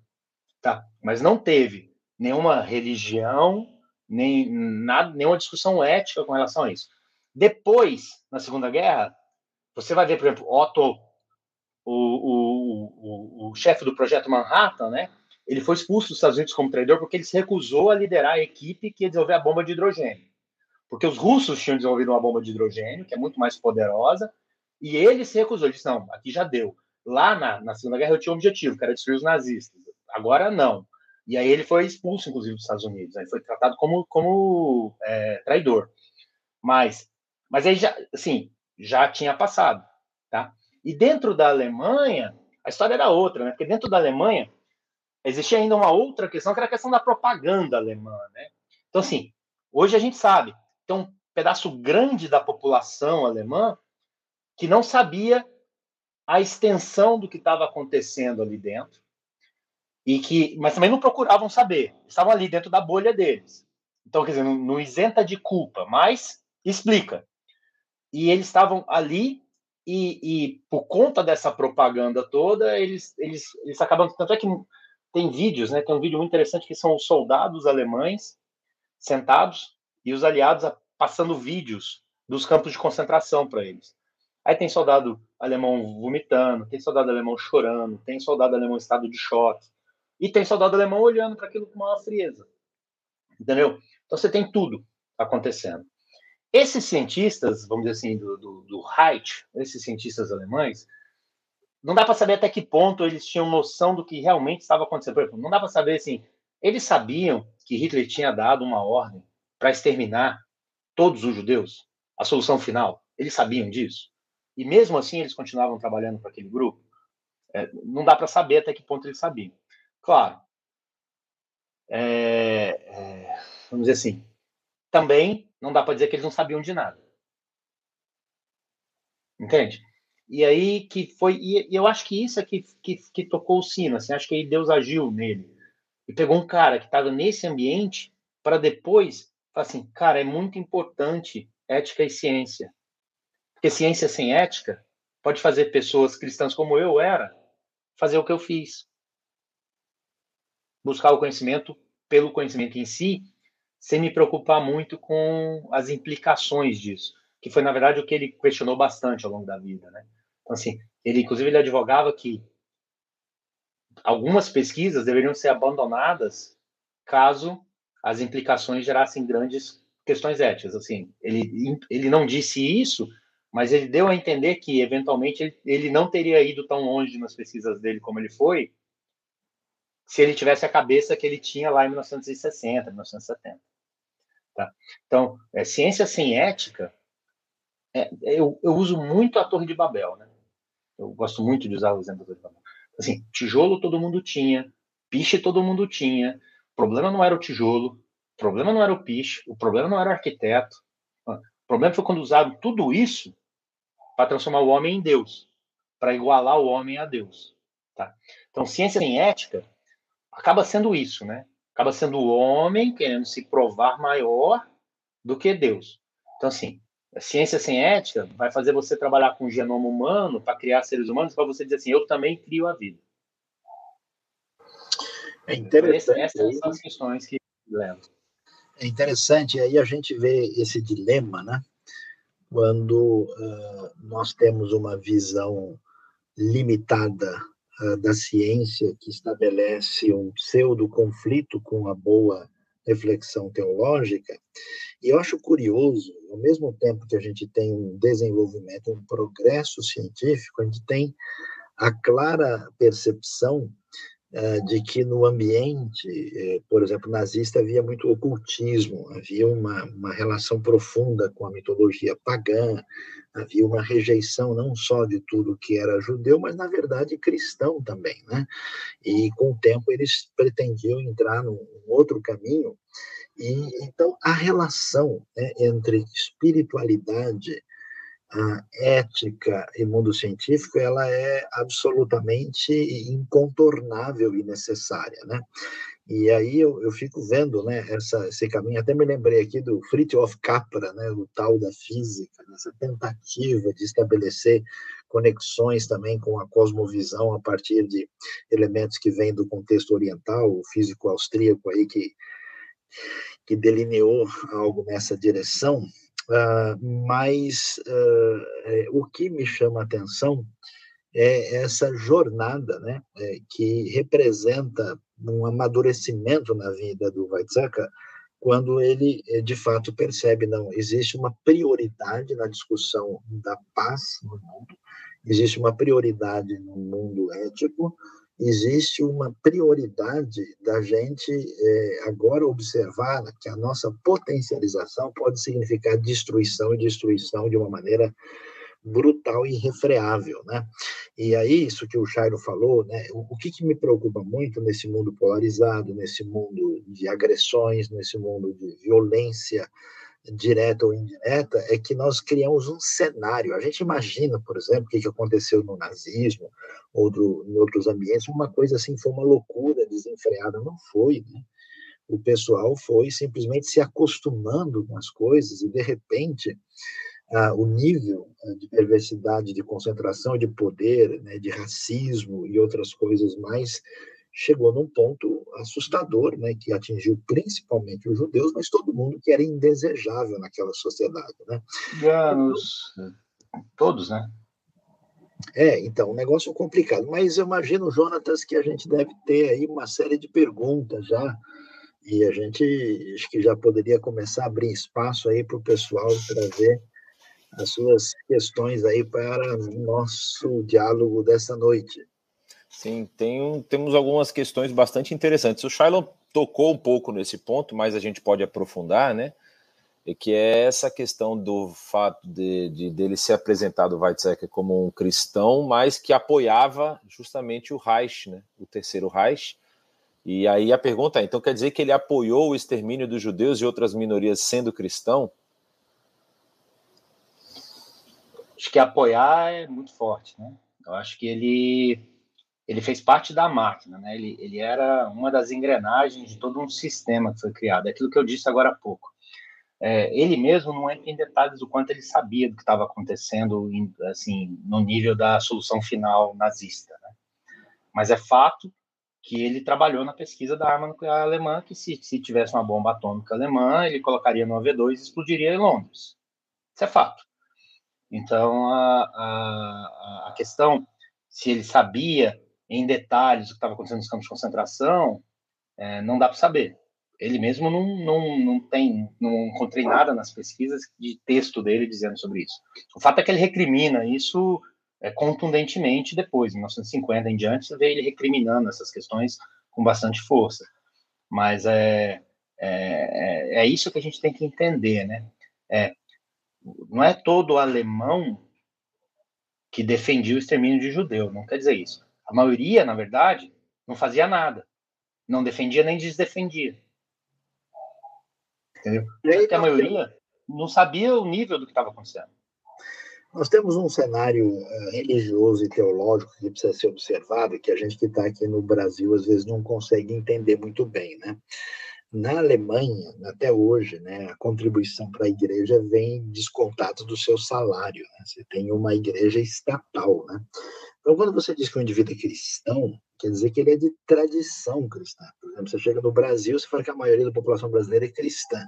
tá? Mas não teve nenhuma religião, nem nada, nenhuma discussão ética com relação a isso. Depois, na Segunda Guerra, você vai ver, por exemplo, Otto, o, o, o, o chefe do projeto Manhattan, né? Ele foi expulso dos Estados Unidos como traidor porque ele se recusou a liderar a equipe que ia desenvolver a bomba de hidrogênio. Porque os russos tinham desenvolvido uma bomba de hidrogênio, que é muito mais poderosa, e ele se recusou. Ele disse: não, aqui já deu. Lá na, na Segunda Guerra eu tinha um objetivo, que era destruir os nazistas. Agora não. E aí ele foi expulso, inclusive, dos Estados Unidos. Aí foi tratado como, como é, traidor. Mas, mas aí já, assim, já tinha passado, tá? E dentro da Alemanha, a história era outra, né? Porque dentro da Alemanha, existia ainda uma outra questão, que era a questão da propaganda alemã, né? Então, assim, hoje a gente sabe, tem um pedaço grande da população alemã que não sabia a extensão do que estava acontecendo ali dentro, e que, mas também não procuravam saber, estavam ali dentro da bolha deles. Então, quer dizer, não, não isenta de culpa, mas explica. E eles estavam ali e, e, por conta dessa propaganda toda, eles, eles, eles acabam. Tanto é que tem vídeos, né? Tem um vídeo muito interessante que são os soldados alemães sentados e os aliados passando vídeos dos campos de concentração para eles. Aí tem soldado alemão vomitando, tem soldado alemão chorando, tem soldado alemão em estado de choque, e tem soldado alemão olhando para aquilo com uma frieza. Entendeu? Então você tem tudo acontecendo. Esses cientistas, vamos dizer assim, do, do, do Reich, esses cientistas alemães, não dá para saber até que ponto eles tinham noção do que realmente estava acontecendo. Por exemplo, não dá para saber assim. Eles sabiam que Hitler tinha dado uma ordem para exterminar todos os judeus, a solução final. Eles sabiam disso. E mesmo assim eles continuavam trabalhando para aquele grupo. É, não dá para saber até que ponto eles sabiam. Claro. É, é, vamos dizer assim. Também não dá para dizer que eles não sabiam de nada. Entende? E aí que foi. E eu acho que isso é que, que, que tocou o sino, assim, acho que aí Deus agiu nele. E pegou um cara que estava nesse ambiente para depois falar assim, cara, é muito importante ética e ciência. Porque ciência sem ética pode fazer pessoas cristãs como eu era fazer o que eu fiz. buscar o conhecimento pelo conhecimento em si, sem me preocupar muito com as implicações disso, que foi na verdade o que ele questionou bastante ao longo da vida, né? Então assim, ele inclusive ele advogava que algumas pesquisas deveriam ser abandonadas caso as implicações gerassem grandes questões éticas. Assim, ele, ele não disse isso, mas ele deu a entender que, eventualmente, ele, ele não teria ido tão longe nas pesquisas dele como ele foi se ele tivesse a cabeça que ele tinha lá em 1960, 1970. Tá? Então, é, ciência sem ética, é, eu, eu uso muito a Torre de Babel. Né? Eu gosto muito de usar o exemplo de Babel. Assim, tijolo todo mundo tinha, piche todo mundo tinha. O problema não era o tijolo, o problema não era o piche, o problema não era o arquiteto. O problema foi quando usaram tudo isso para transformar o homem em Deus, para igualar o homem a Deus. Tá? Então, ciência sem ética acaba sendo isso, né? Acaba sendo o homem querendo se provar maior do que Deus. Então, assim, a ciência sem ética vai fazer você trabalhar com o genoma humano para criar seres humanos para você dizer assim, eu também crio a vida. É interessante. Essas são as questões que levam. É interessante, aí a gente vê esse dilema, né? Quando uh, nós temos uma visão limitada uh, da ciência que estabelece um pseudo conflito com a boa reflexão teológica. E eu acho curioso, ao mesmo tempo que a gente tem um desenvolvimento, um progresso científico, a gente tem a clara percepção de que no ambiente, eh, por exemplo, nazista, havia muito ocultismo, havia uma, uma relação profunda com a mitologia pagã, havia uma rejeição não só de tudo que era judeu, mas na verdade cristão também, né? E com o tempo eles pretendiam entrar num outro caminho. E então a relação né, entre espiritualidade, a ética e mundo científico, ela é absolutamente incontornável e necessária, né? E aí eu, eu fico vendo né, essa, esse caminho, até me lembrei aqui do Fritjof Capra, né, o tal da física, nessa tentativa de estabelecer conexões também com a cosmovisão a partir de elementos que vêm do contexto oriental, o físico austríaco aí que, que delineou algo nessa direção, uh, mas uh, o que me chama a atenção é essa jornada né, é, que representa um amadurecimento na vida do Weizsäcker quando ele eh, de fato percebe não existe uma prioridade na discussão da paz no mundo existe uma prioridade no mundo ético existe uma prioridade da gente é, agora observar que a nossa potencialização pode significar destruição e destruição de uma maneira brutal e irrefreável, né? E aí, isso que o Chairo falou, né? O, o que, que me preocupa muito nesse mundo polarizado, nesse mundo de agressões, nesse mundo de violência direta ou indireta, é que nós criamos um cenário. A gente imagina, por exemplo, o que, aconteceu no nazismo ou do, em outros ambientes, uma coisa assim foi uma loucura desenfreada. Não foi, né? O pessoal foi simplesmente se acostumando com as coisas e, de repente, ah, o nível de perversidade, de concentração de poder, né, de racismo e outras coisas mais, chegou num ponto assustador, né, que atingiu principalmente os judeus, mas todo mundo que era indesejável naquela sociedade, né? Ganos, todos, né? É, então, um negócio complicado. Mas eu imagino, Jonatas, que a gente deve ter aí uma série de perguntas já, e a gente acho que já poderia começar a abrir espaço aí para o pessoal trazer as suas questões aí para o nosso diálogo dessa noite. Sim, tem, temos algumas questões bastante interessantes. O Shailon tocou um pouco nesse ponto, mas a gente pode aprofundar, né? E que é essa questão do fato de, de dele ser apresentado, Weizsäcker, como um cristão, mas que apoiava justamente o Reich, né? O terceiro Reich. E aí a pergunta é, então quer dizer que ele apoiou o extermínio dos judeus e outras minorias sendo cristão? acho que apoiar é muito forte, né? Eu acho que ele ele fez parte da máquina, né? Ele, ele era uma das engrenagens de todo um sistema que foi criado. É aquilo que eu disse agora há pouco. É, ele mesmo não entra em detalhes do quanto ele sabia do que estava acontecendo, assim, no nível da solução final nazista. Né? Mas é fato que ele trabalhou na pesquisa da arma nuclear alemã, que se, se tivesse uma bomba atômica alemã, ele colocaria no AV2 e explodiria em Londres. Isso é fato. Então, a, a, a questão, se ele sabia em detalhes o que estava acontecendo nos campos de concentração, é, não dá para saber. Ele mesmo não, não, não tem, não encontrei nada nas pesquisas de texto dele dizendo sobre isso. O fato é que ele recrimina isso é, contundentemente depois, em 1950 em diante, você vê ele recriminando essas questões com bastante força. Mas é, é, é, é isso que a gente tem que entender, né? É, não é todo alemão que defendia o extermínio de judeu, não quer dizer isso. A maioria, na verdade, não fazia nada. Não defendia nem desdefendia. Entendeu? Porque a maioria não sabia o nível do que estava acontecendo. Nós temos um cenário uh, religioso e teológico que precisa ser observado, que a gente que está aqui no Brasil às vezes não consegue entender muito bem, né? Na Alemanha, até hoje, né, a contribuição para a igreja vem descontado do seu salário. Né? Você tem uma igreja estatal, né? Então, quando você diz que o indivíduo é cristão, quer dizer que ele é de tradição cristã. Por exemplo, você chega no Brasil, você fala que a maioria da população brasileira é cristã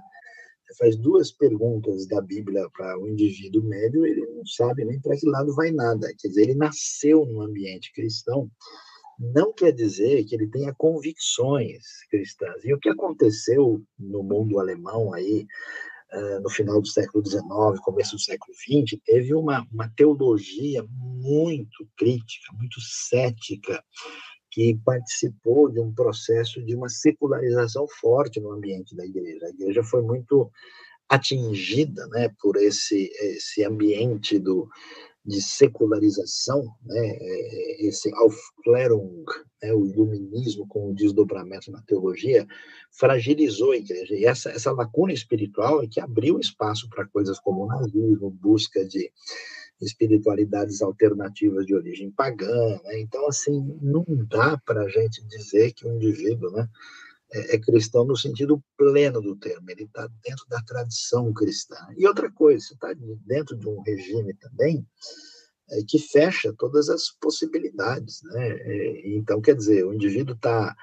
faz duas perguntas da Bíblia para o um indivíduo médio, ele não sabe nem para que lado vai nada. Quer dizer, ele nasceu num ambiente cristão, não quer dizer que ele tenha convicções cristãs. E o que aconteceu no mundo alemão aí, no final do século XIX, começo do século XX, teve uma, uma teologia muito crítica, muito cética, que participou de um processo de uma secularização forte no ambiente da igreja. A igreja foi muito atingida né, por esse, esse ambiente do, de secularização, né, esse Aufklärung, né, o iluminismo com o desdobramento na teologia, fragilizou a igreja. E essa, essa lacuna espiritual é que abriu espaço para coisas como o nazismo, busca de espiritualidades alternativas de origem pagã. Né? Então, assim, não dá para a gente dizer que o indivíduo né, é, é cristão no sentido pleno do termo, ele está dentro da tradição cristã. E outra coisa, você está dentro de um regime também é, que fecha todas as possibilidades. Né? É, então, quer dizer, o indivíduo está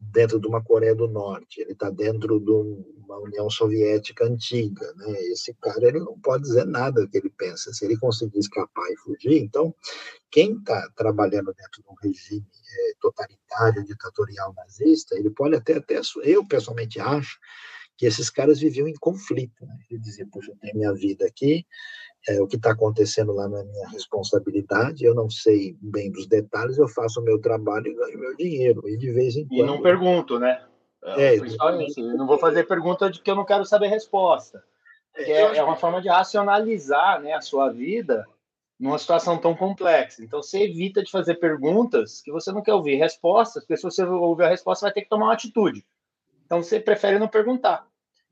dentro de uma Coreia do Norte, ele está dentro de uma União Soviética antiga, né? Esse cara ele não pode dizer nada que ele pensa. Se ele conseguir escapar e fugir, então quem está trabalhando dentro de um regime é, totalitário, ditatorial nazista, ele pode até até eu pessoalmente acho que esses caras viviam em conflito. Né? Ele dizia, puxa, eu tenho minha vida aqui, é, o que está acontecendo lá na minha responsabilidade, eu não sei bem dos detalhes, eu faço o meu trabalho e ganho meu dinheiro, e de vez em quando... E não pergunto, né? É, Principalmente, eu não vou fazer pergunta de que eu não quero saber resposta. É, é, é uma forma de racionalizar né, a sua vida numa situação tão complexa. Então, você evita de fazer perguntas que você não quer ouvir respostas, porque se você ouvir a resposta, vai ter que tomar uma atitude. Então, você prefere não perguntar.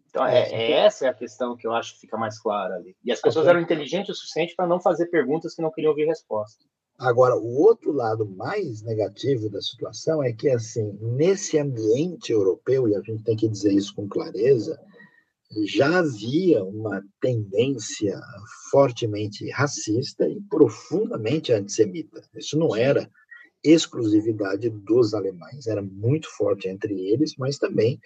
Então, é, é, essa é a questão que eu acho que fica mais clara ali. E as pessoas eram inteligentes o suficiente para não fazer perguntas que não queriam ouvir resposta. Agora, o outro lado mais negativo da situação é que, assim, nesse ambiente europeu, e a gente tem que dizer isso com clareza, já havia uma tendência fortemente racista e profundamente antissemita. Isso não era exclusividade dos alemães, era muito forte entre eles, mas também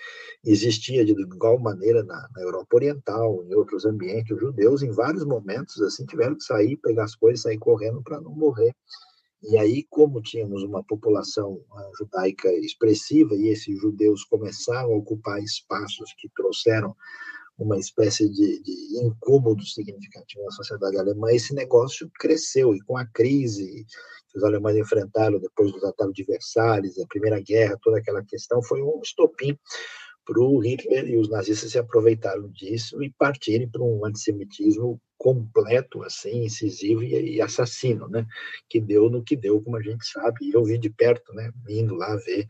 existia de igual maneira na, na, Europa Oriental, em outros ambientes, os judeus em vários momentos assim tiveram que sair, pegar as coisas, sair correndo para não morrer. E aí, como tínhamos uma população uh, judaica expressiva e esses judeus começaram a ocupar espaços que trouxeram uma espécie de, de incômodo significativo na sociedade alemã, esse negócio cresceu, e com a crise que os alemães enfrentaram depois do Tratado de Versalhes, a Primeira Guerra, toda aquela questão, foi um estopim para o Hitler e os nazistas se aproveitaram disso e partirem para um antissemitismo completo, assim, incisivo e, assassino, né? Que deu no que deu, como a gente sabe. Eu vi de perto, né? Indo lá ver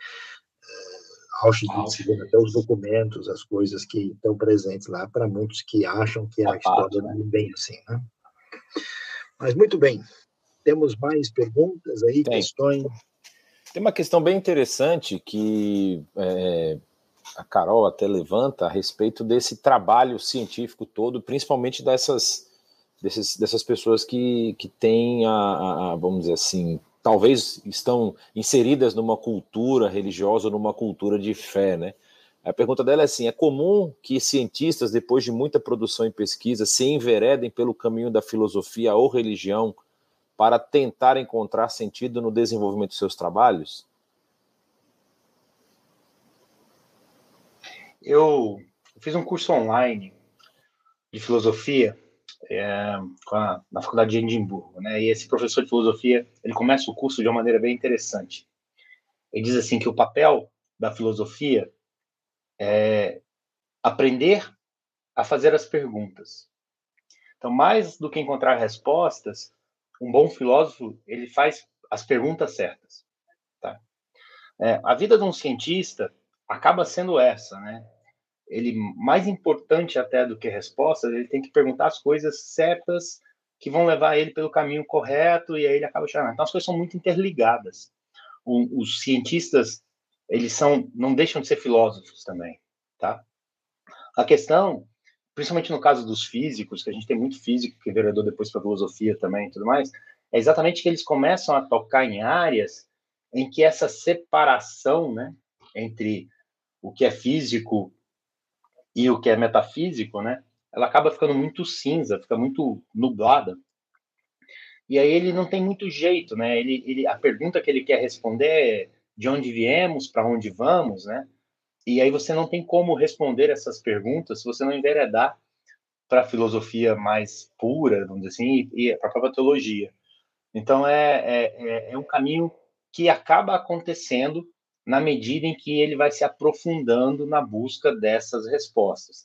Auschwitz, vendo até os documentos, as coisas que estão presentes lá, para muitos que acham que a, a história não é bem assim, né? Mas muito bem, temos mais perguntas aí, Tem. questões? Tem uma questão bem interessante que é, a Carol até levanta a respeito desse trabalho científico todo, principalmente dessas, desses, dessas pessoas que, que têm a, a, vamos dizer assim, talvez estão inseridas numa cultura religiosa, numa cultura de fé, né? A pergunta dela é assim: é comum que cientistas, depois de muita produção e pesquisa, se enveredem pelo caminho da filosofia ou religião para tentar encontrar sentido no desenvolvimento de seus trabalhos? Eu fiz um curso online de filosofia é, a, na faculdade de Edimburgo, né? E esse professor de filosofia ele começa o curso de uma maneira bem interessante. Ele diz assim que o papel da filosofia é aprender a fazer as perguntas. Então, mais do que encontrar respostas, um bom filósofo ele faz as perguntas certas. Tá? É, a vida de um cientista acaba sendo essa, né? Ele mais importante até do que respostas, ele tem que perguntar as coisas certas que vão levar ele pelo caminho correto e aí ele acaba chegando. Então as coisas são muito interligadas. O, os cientistas eles são não deixam de ser filósofos também, tá? A questão, principalmente no caso dos físicos, que a gente tem muito físico que vereador depois para filosofia também e tudo mais, é exatamente que eles começam a tocar em áreas em que essa separação, né, entre o que é físico e o que é metafísico, né, ela acaba ficando muito cinza, fica muito nublada. E aí ele não tem muito jeito, né? Ele, ele, a pergunta que ele quer responder é de onde viemos, para onde vamos, né? E aí você não tem como responder essas perguntas se você não enveredar para a filosofia mais pura, vamos dizer assim, e, para a própria teologia. Então é, é, é, é um caminho que acaba acontecendo na medida em que ele vai se aprofundando na busca dessas respostas.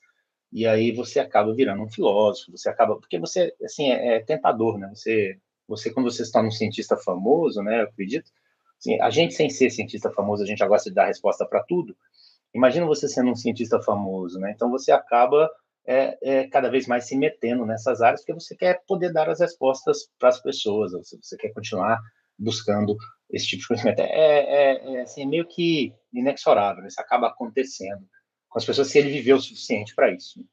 E aí você acaba virando um filósofo, você acaba porque você assim é, é tentador, né? Você você quando você está um cientista famoso, né? Eu acredito Assim, a gente, sem ser cientista famoso, a gente já gosta de dar resposta para tudo. Imagina você sendo um cientista famoso, né? Então você acaba é, é, cada vez mais se metendo nessas áreas porque você quer poder dar as respostas para as pessoas, você, você quer continuar buscando esse tipo de conhecimento. É, é, é, assim, é meio que inexorável, né? isso acaba acontecendo com as pessoas se ele viveu o suficiente para isso.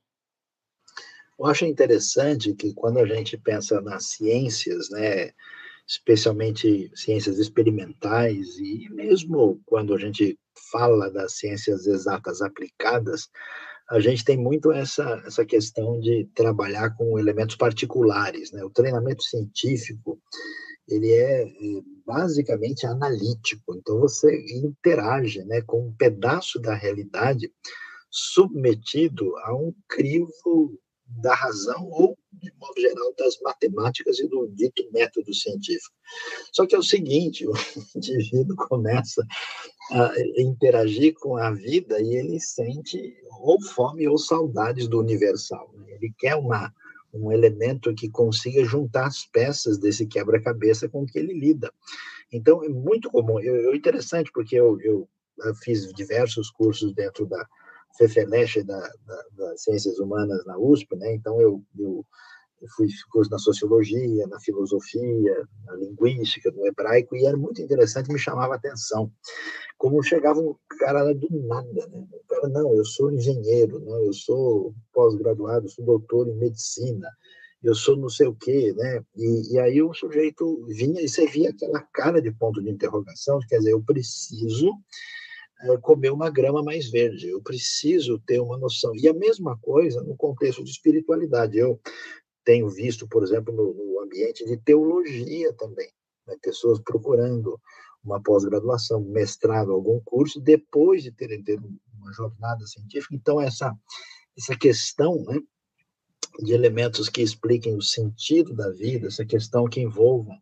Eu acho interessante que quando a gente pensa nas ciências, né, especialmente ciências experimentais, e mesmo quando a gente fala das ciências exatas aplicadas, a gente tem muito essa, essa questão de trabalhar com elementos particulares. Né? O treinamento científico ele é, é basicamente analítico, então você interage né, com um pedaço da realidade submetido a um crivo da razão ou, de modo geral, das matemáticas e do dito método científico. Só que é o seguinte, o indivíduo começa a interagir com a vida e ele sente ou fome ou saudades do universal. Né? Ele quer uma, um elemento que consiga juntar as peças desse quebra-cabeça com que ele lida. Então, é muito comum. É interessante porque eu, eu fiz diversos cursos dentro da, FEFELESH da, da, das Ciências Humanas na USP, né? Então eu, eu, fui curso na sociologia, na filosofia, na linguística, no hebraico, e era muito interessante, me chamava a atenção. Como chegava um cara do nada, né? O cara, não, eu sou engenheiro, não, eu sou pós-graduado, sou doutor em medicina, eu sou não sei o quê, né? E, e, aí o sujeito vinha e você via aquela cara de ponto de interrogação, quer dizer, eu preciso é, comer uma grama mais verde. Eu preciso ter uma noção. E a mesma coisa no contexto de espiritualidade. Eu tenho visto, por exemplo, no, no ambiente de teologia também, né, pessoas procurando uma pós-graduação, mestrado, algum curso, depois de terem tido uma jornada científica. Então, essa, essa questão né, de elementos que expliquem o sentido da vida, essa questão que envolvam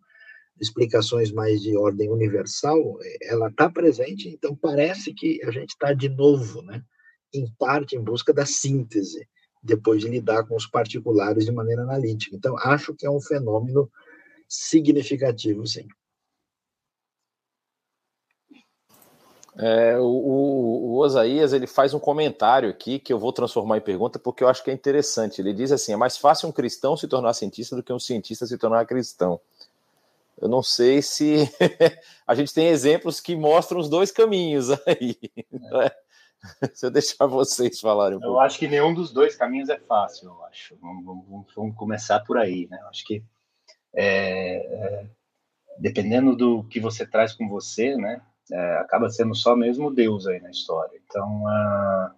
explicações mais de ordem universal, ela está presente, então parece que a gente está de novo, né, em parte em busca da síntese, depois de lidar com os particulares de maneira analítica. Então, acho que é um fenômeno significativo, sim. É, o, o, Osaías ele faz um comentário aqui que eu vou transformar em pergunta porque eu acho que é interessante. Ele diz assim: é mais fácil um cristão se tornar cientista do que um cientista se tornar cristão eu não sei se a gente tem exemplos que mostram os dois caminhos aí. É. Se eu deixar vocês falarem um eu pouco. acho que nenhum dos dois caminhos é fácil, eu acho. Vamos, vamos, vamos começar por aí, né? Eu acho que é, é, dependendo do que você traz com você, né, é, acaba sendo só mesmo Deus aí na história. Então, a,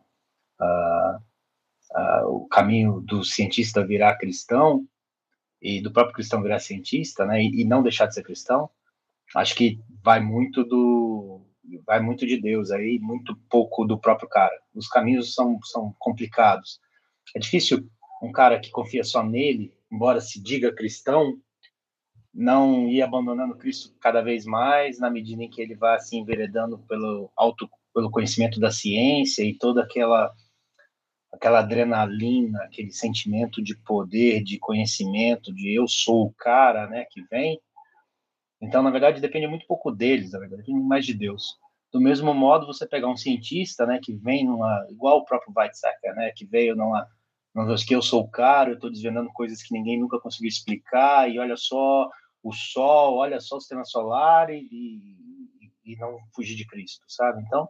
a, a, o caminho do cientista virar cristão e do próprio cristão virar cientista, né, e, e não deixar de ser cristão, acho que vai muito do vai muito de Deus aí, muito pouco do próprio cara. Os caminhos são, são complicados. É difícil um cara que confia só nele, embora se diga cristão, não ir abandonando Cristo cada vez mais na medida em que ele vai se enveredando pelo alto pelo conhecimento da ciência e toda aquela aquela adrenalina, aquele sentimento de poder, de conhecimento, de eu sou o cara, né, que vem. Então, na verdade, depende muito pouco deles, na verdade, depende mais de Deus. Do mesmo modo, você pegar um cientista, né, que vem numa igual o próprio Weizsäcker, né, que veio numa numa que eu sou o cara, eu estou desvendando coisas que ninguém nunca conseguiu explicar e olha só, o Sol, olha só o sistema solar e, e, e não fugir de Cristo, sabe? Então,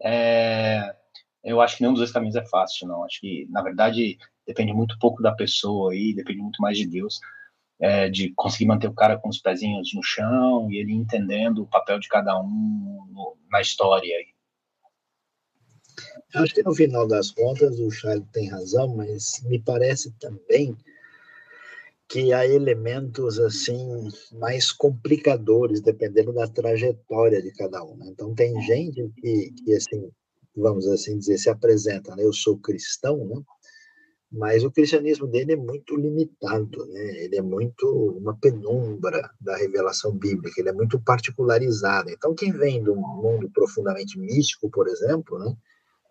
é, eu acho que nenhum dos dois caminhos é fácil, não. Acho que, na verdade, depende muito pouco da pessoa aí, depende muito mais de Deus, é, de conseguir manter o cara com os pezinhos no chão e ele entendendo o papel de cada um no, na história. Acho que no final das contas o Charles tem razão, mas me parece também que há elementos assim mais complicadores dependendo da trajetória de cada um. Né? Então tem gente que, que assim vamos assim dizer se apresenta, né? eu sou cristão, né? Mas o cristianismo dele é muito limitado, né? Ele é muito uma penumbra da revelação bíblica, ele é muito particularizado. Então quem vem do mundo profundamente místico, por exemplo, né?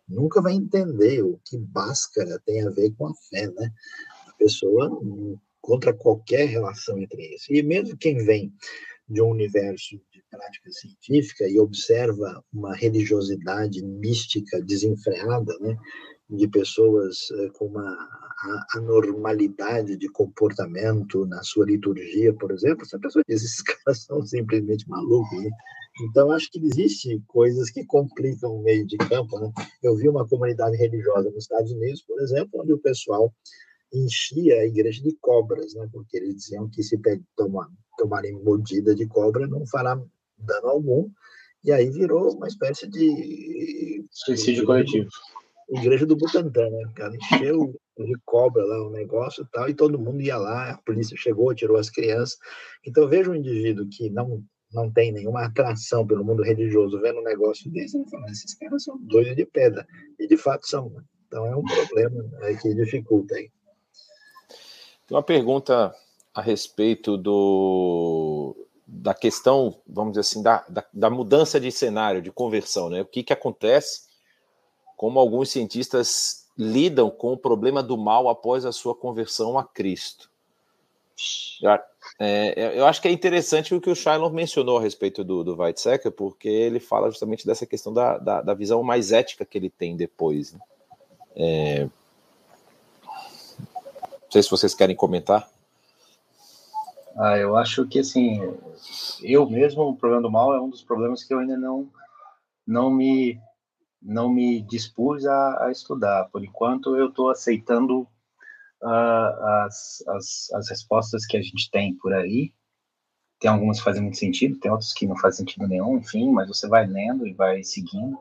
Nunca vai entender o que Bhaskara tem a ver com a fé, né? A pessoa contra qualquer relação entre isso. E mesmo quem vem de um universo de prática científica e observa uma religiosidade mística desenfreada, né, de pessoas eh, com uma anormalidade de comportamento na sua liturgia, por exemplo, essa pessoa diz, esses caras são simplesmente malucos, né? Então, acho que existem coisas que complicam o meio de campo, né? Eu vi uma comunidade religiosa nos Estados Unidos, por exemplo, onde o pessoal enchia a igreja de cobras, né? Porque eles diziam que se tomar, tomarem mordida de cobra não fará dano algum. E aí virou uma espécie de suicídio coletivo. Igreja do Butantã, né? Cara encheu de cobra lá o negócio e tal, e todo mundo ia lá, a polícia chegou, tirou as crianças. Então veja um indivíduo que não não tem nenhuma atração pelo mundo religioso vendo um negócio desse, ele fala, esses caras são doidos de pedra. E de fato são. Né? Então é um problema né, que dificulta aí. Tem uma pergunta a respeito do, da questão, vamos dizer assim, da, da, da, mudança de cenário, de conversão, né? O que, que acontece, como alguns cientistas lidam com o problema do mal após a sua conversão a Cristo. É, eu acho que é interessante o que o Shiloh mencionou a respeito do, do Weizsäcker, porque ele fala justamente dessa questão da, da, da visão mais ética que ele tem depois. Né? É, sei se vocês querem comentar. Ah, eu acho que assim, eu mesmo, o problema do mal é um dos problemas que eu ainda não não me não me dispus a, a estudar. Por enquanto, eu estou aceitando uh, as, as, as respostas que a gente tem por aí. Tem algumas que fazem muito sentido, tem outras que não fazem sentido nenhum, enfim, mas você vai lendo e vai seguindo.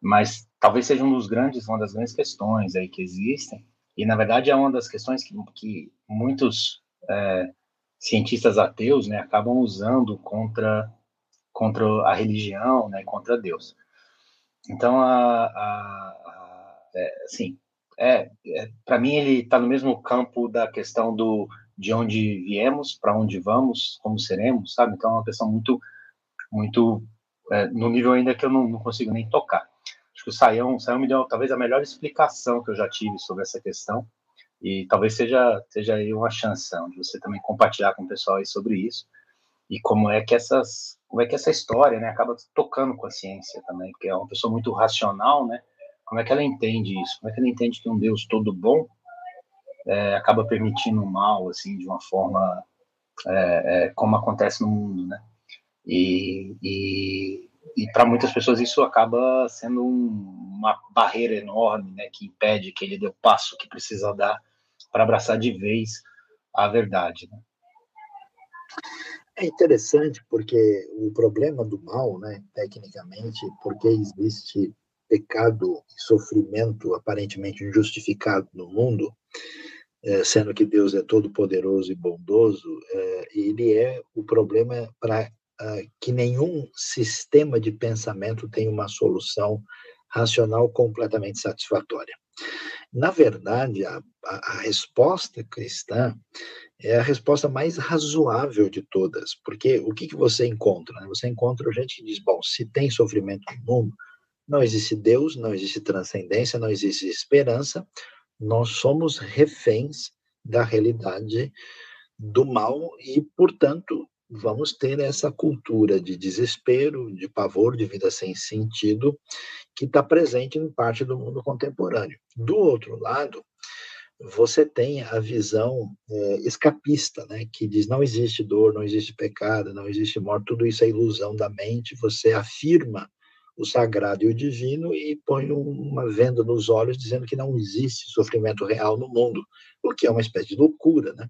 Mas talvez seja um dos grandes, uma das grandes questões aí que existem, e, na verdade, é uma das questões que, que muitos é, cientistas ateus né, acabam usando contra, contra a religião, né, contra Deus. Então, a, a, a é, assim, é, é para mim, ele está no mesmo campo da questão do de onde viemos, para onde vamos, como seremos, sabe? Então, é uma questão muito, muito é, no nível ainda que eu não, não consigo nem tocar. Acho que o Saião, o me deu talvez a melhor explicação que eu já tive sobre essa questão, e talvez seja, seja aí uma chance de você também compartilhar com o pessoal aí sobre isso, e como é que essas como é que essa história né, acaba tocando com a ciência também, porque é uma pessoa muito racional, né? Como é que ela entende isso? Como é que ela entende que um Deus todo bom é, acaba permitindo o mal, assim, de uma forma é, é, como acontece no mundo, né? E, e, e para muitas pessoas isso acaba sendo um, uma barreira enorme, né, que impede que ele dê o passo que precisa dar para abraçar de vez a verdade. Né? É interessante porque o problema do mal, né, tecnicamente, porque existe pecado e sofrimento aparentemente injustificado no mundo, é, sendo que Deus é todo poderoso e bondoso, é, ele é o problema para uh, que nenhum sistema de pensamento tem uma solução racional completamente satisfatória. Na verdade, a, a, a resposta cristã é a resposta mais razoável de todas, porque o que, que você encontra? Né? Você encontra gente que diz: bom, se tem sofrimento no mundo, não existe Deus, não existe transcendência, não existe esperança, nós somos reféns da realidade do mal e, portanto, vamos ter essa cultura de desespero, de pavor, de vida sem sentido, que está presente em parte do mundo contemporâneo. Do outro lado, você tem a visão é, escapista, né, que diz não existe dor, não existe pecado, não existe morte, tudo isso é ilusão da mente. Você afirma o sagrado e o divino e põe uma venda nos olhos dizendo que não existe sofrimento real no mundo, o que é uma espécie de loucura, né?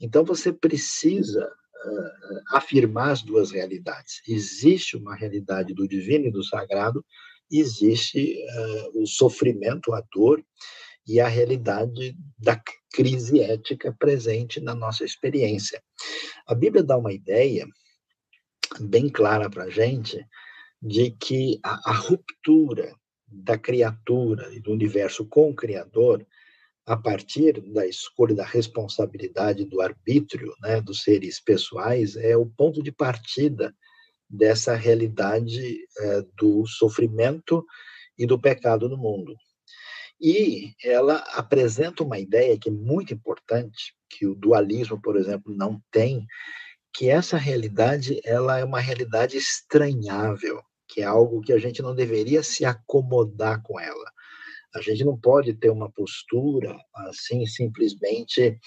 Então você precisa afirmar as duas realidades. Existe uma realidade do divino e do sagrado, existe uh, o sofrimento, a dor e a realidade da crise ética presente na nossa experiência. A Bíblia dá uma ideia bem clara para a gente de que a, a ruptura da criatura e do universo com o Criador a partir da escolha da responsabilidade do arbítrio, né, dos seres pessoais, é o ponto de partida dessa realidade é, do sofrimento e do pecado no mundo. E ela apresenta uma ideia que é muito importante, que o dualismo, por exemplo, não tem, que essa realidade ela é uma realidade estranhável, que é algo que a gente não deveria se acomodar com ela a gente não pode ter uma postura assim simplesmente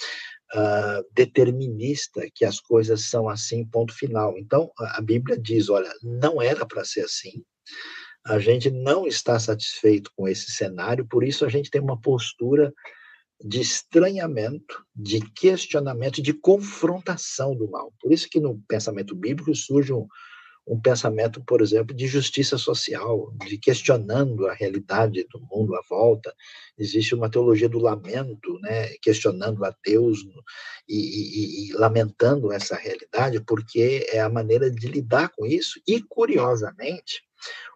uh, determinista que as coisas são assim ponto final. Então a Bíblia diz, olha, não era para ser assim. A gente não está satisfeito com esse cenário, por isso a gente tem uma postura de estranhamento, de questionamento, de confrontação do mal. Por isso que no pensamento bíblico surge um, um pensamento, por exemplo, de justiça social, de questionando a realidade do mundo à volta. Existe uma teologia do lamento, né, questionando a Deus e, e, e, lamentando essa realidade, porque é a maneira de lidar com isso. E, curiosamente,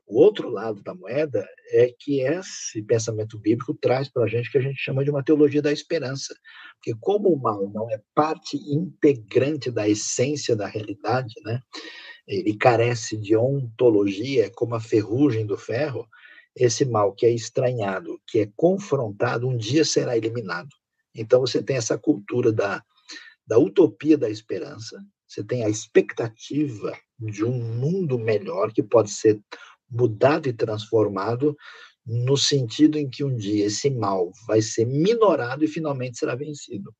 o outro lado da moeda é que esse pensamento bíblico traz para a gente o que a gente chama de uma teologia da esperança. Porque, como o mal não é parte integrante da essência da realidade, né? Ele carece de ontologia, como a ferrugem do ferro, esse mal que é estranhado, que é confrontado, um dia será eliminado. Então você tem essa cultura da, da utopia da esperança, você tem a expectativa de um mundo melhor que pode ser mudado e transformado no sentido em que um dia esse mal vai ser minorado e finalmente será vencido.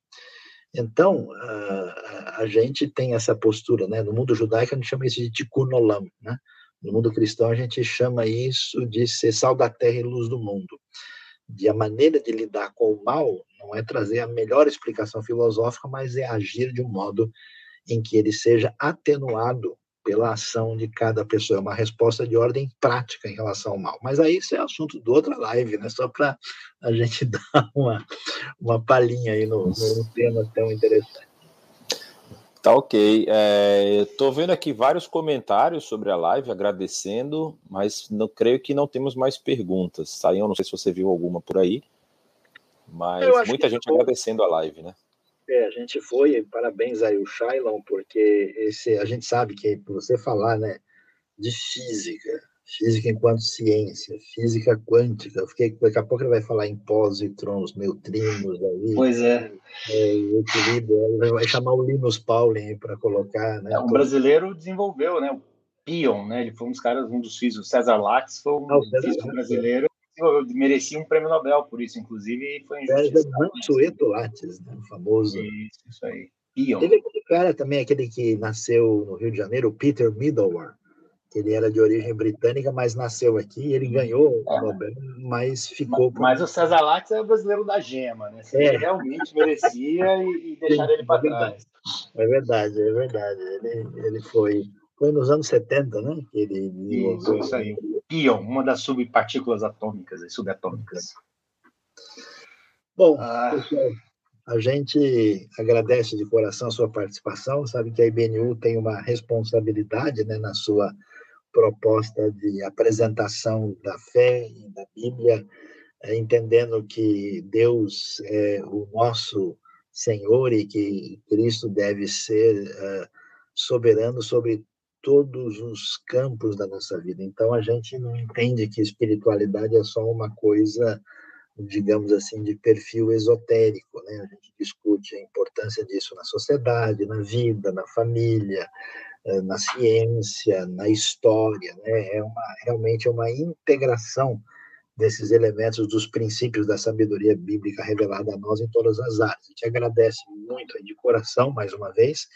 Então, a, a gente tem essa postura, né? No mundo judaico, a gente chama isso de tikkun olam, né? No mundo cristão, a gente chama isso de ser sal da terra e luz do mundo. De a maneira de lidar com o mal não é trazer a melhor explicação filosófica, mas é agir de um modo em que ele seja atenuado pela ação de cada pessoa. É uma resposta de ordem prática em relação ao mal. Mas aí isso é assunto de outra live, né? Só para a gente dar uma, uma palhinha aí no, no tema tão interessante. Tá ok. É, Estou vendo aqui vários comentários sobre a live, agradecendo, mas não creio que não temos mais perguntas. Saiu, não sei se você viu alguma por aí, mas muita gente agradecendo a live, né? É, a gente foi, parabéns aí o Shailon, porque esse, a gente sabe que você falar né, de física, física enquanto ciência, física quântica, eu fiquei, daqui a pouco ele vai falar em pósitrons, neutrinos aí. Pois é. é equilíbrio, ele vai chamar o Linus Pauling para colocar. Né, é, um brasileiro desenvolveu, né? O Pion, né? Ele foi um dos caras, um dos físicos, César Lax foi um ah, físico brasileiro merecia um prêmio Nobel por isso, inclusive, e foi injustiçado. Mansueto Lattes, né, o famoso. Isso, isso aí. Pion. Teve aquele cara também, aquele que nasceu no Rio de Janeiro, Peter Middlewar, que ele era de origem britânica, mas nasceu aqui, ele ganhou é. o Nobel, mas ficou... Mas, mas o César Lattes é o brasileiro da gema, né? É. Ele realmente merecia e, e deixaram ele para trás. É verdade, é verdade. Ele, ele foi, foi nos anos 70, né? Que ele Isso, isso aí. Pion, uma das subpartículas atômicas e subatômicas. Bom, ah. pessoal, a gente agradece de coração a sua participação. Sabe que a IBNU tem uma responsabilidade né, na sua proposta de apresentação da fé e da Bíblia, é, entendendo que Deus é o nosso Senhor e que Cristo deve ser uh, soberano sobre todos os campos da nossa vida. Então a gente não entende que espiritualidade é só uma coisa, digamos assim, de perfil esotérico, né? A gente discute a importância disso na sociedade, na vida, na família, eh, na ciência, na história, né? É uma realmente é uma integração desses elementos dos princípios da sabedoria bíblica revelada a nós em todas as áreas. A gente agradece muito de coração mais uma vez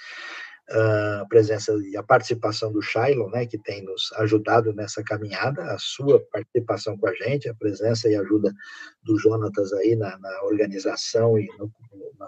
a presença e a participação do Shailon, né, que tem nos ajudado nessa caminhada, a sua participação com a gente, a presença e ajuda do Jonatas aí na, na organização e no, na,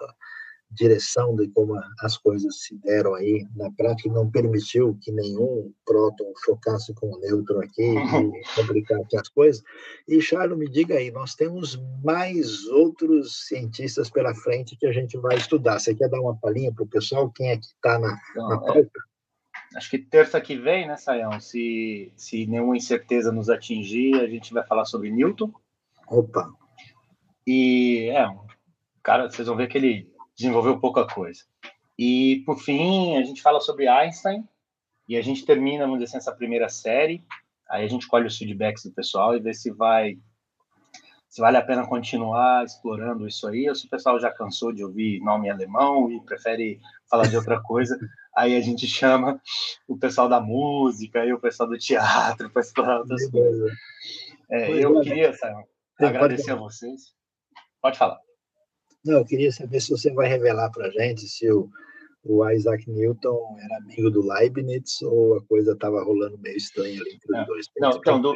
direção de como as coisas se deram aí na prática não permitiu que nenhum próton chocasse com o nêutron aqui e complicasse as coisas. E, Charles, me diga aí, nós temos mais outros cientistas pela frente que a gente vai estudar. Você quer dar uma palhinha para o pessoal? Quem é que está na, na pauta? É, acho que terça que vem, né, Sayão? Se, se nenhuma incerteza nos atingir, a gente vai falar sobre Newton. Opa! E, é, cara, vocês vão ver que ele desenvolveu pouca coisa. E, por fim, a gente fala sobre Einstein e a gente termina, vamos dizer assim, essa primeira série. Aí a gente colhe os feedbacks do pessoal e vê se vai se vale a pena continuar explorando isso aí, ou se o pessoal já cansou de ouvir nome alemão e prefere falar de outra coisa, aí a gente chama o pessoal da música e o pessoal do teatro para explorar outras coisas. É, eu queria, Simon, agradecer a vocês. Pode falar. Não, eu queria saber se você vai revelar para a gente se o, o Isaac Newton era amigo do Leibniz ou a coisa estava rolando meio estranha ali entre os dois. Não, então, do,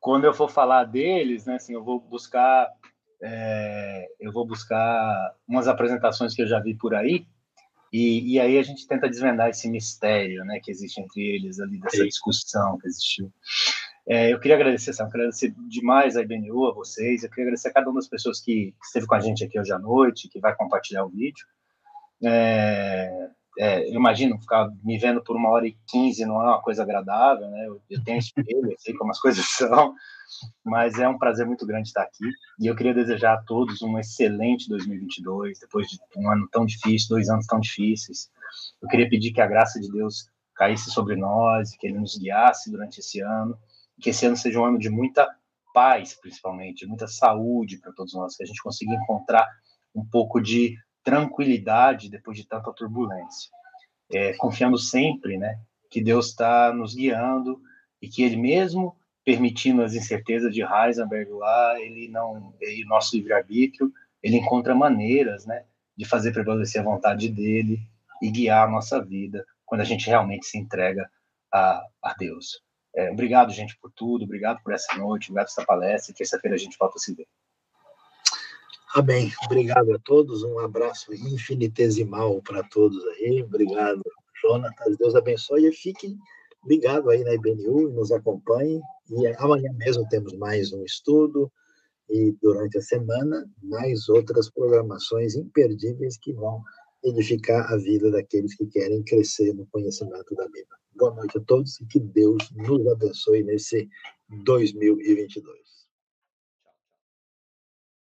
quando eu for falar deles, né, assim, eu vou buscar é, eu vou buscar umas apresentações que eu já vi por aí e, e aí a gente tenta desvendar esse mistério, né, que existe entre eles ali dessa discussão que existiu. É, eu queria agradecer, Sam, agradecer demais a IBNU, a vocês, eu queria agradecer a cada uma das pessoas que esteve com a gente aqui hoje à noite, que vai compartilhar o vídeo. É, é, eu imagino ficar me vendo por uma hora e quinze não é uma coisa agradável, né? Eu, eu tenho espelho, eu sei como as coisas são, mas é um prazer muito grande estar aqui. E eu queria desejar a todos um excelente 2022, depois de um ano tão difícil, dois anos tão difíceis. Eu queria pedir que a graça de Deus caísse sobre nós, que Ele nos guiasse durante esse ano que esse ano seja um ano de muita paz, principalmente, muita saúde para todos nós, que a gente consiga encontrar um pouco de tranquilidade depois de tanta turbulência, é, confiando sempre, né, que Deus está nos guiando e que Ele mesmo permitindo as incertezas de Heisenberg lá, ele não, e nosso livre arbítrio, ele encontra maneiras, né, de fazer prevalecer a vontade dele e guiar a nossa vida quando a gente realmente se entrega a, a Deus. É, obrigado, gente, por tudo. Obrigado por essa noite. Obrigado por essa palestra. Terça-feira a gente volta a se ver. Amém. Obrigado a todos. Um abraço infinitesimal para todos aí. Obrigado, Jonatas. Deus abençoe e fiquem ligados aí na IBNU, nos acompanhem. E amanhã mesmo temos mais um estudo e durante a semana mais outras programações imperdíveis que vão edificar a vida daqueles que querem crescer no conhecimento da Bíblia. Boa noite a todos e que Deus nos abençoe nesse 2022.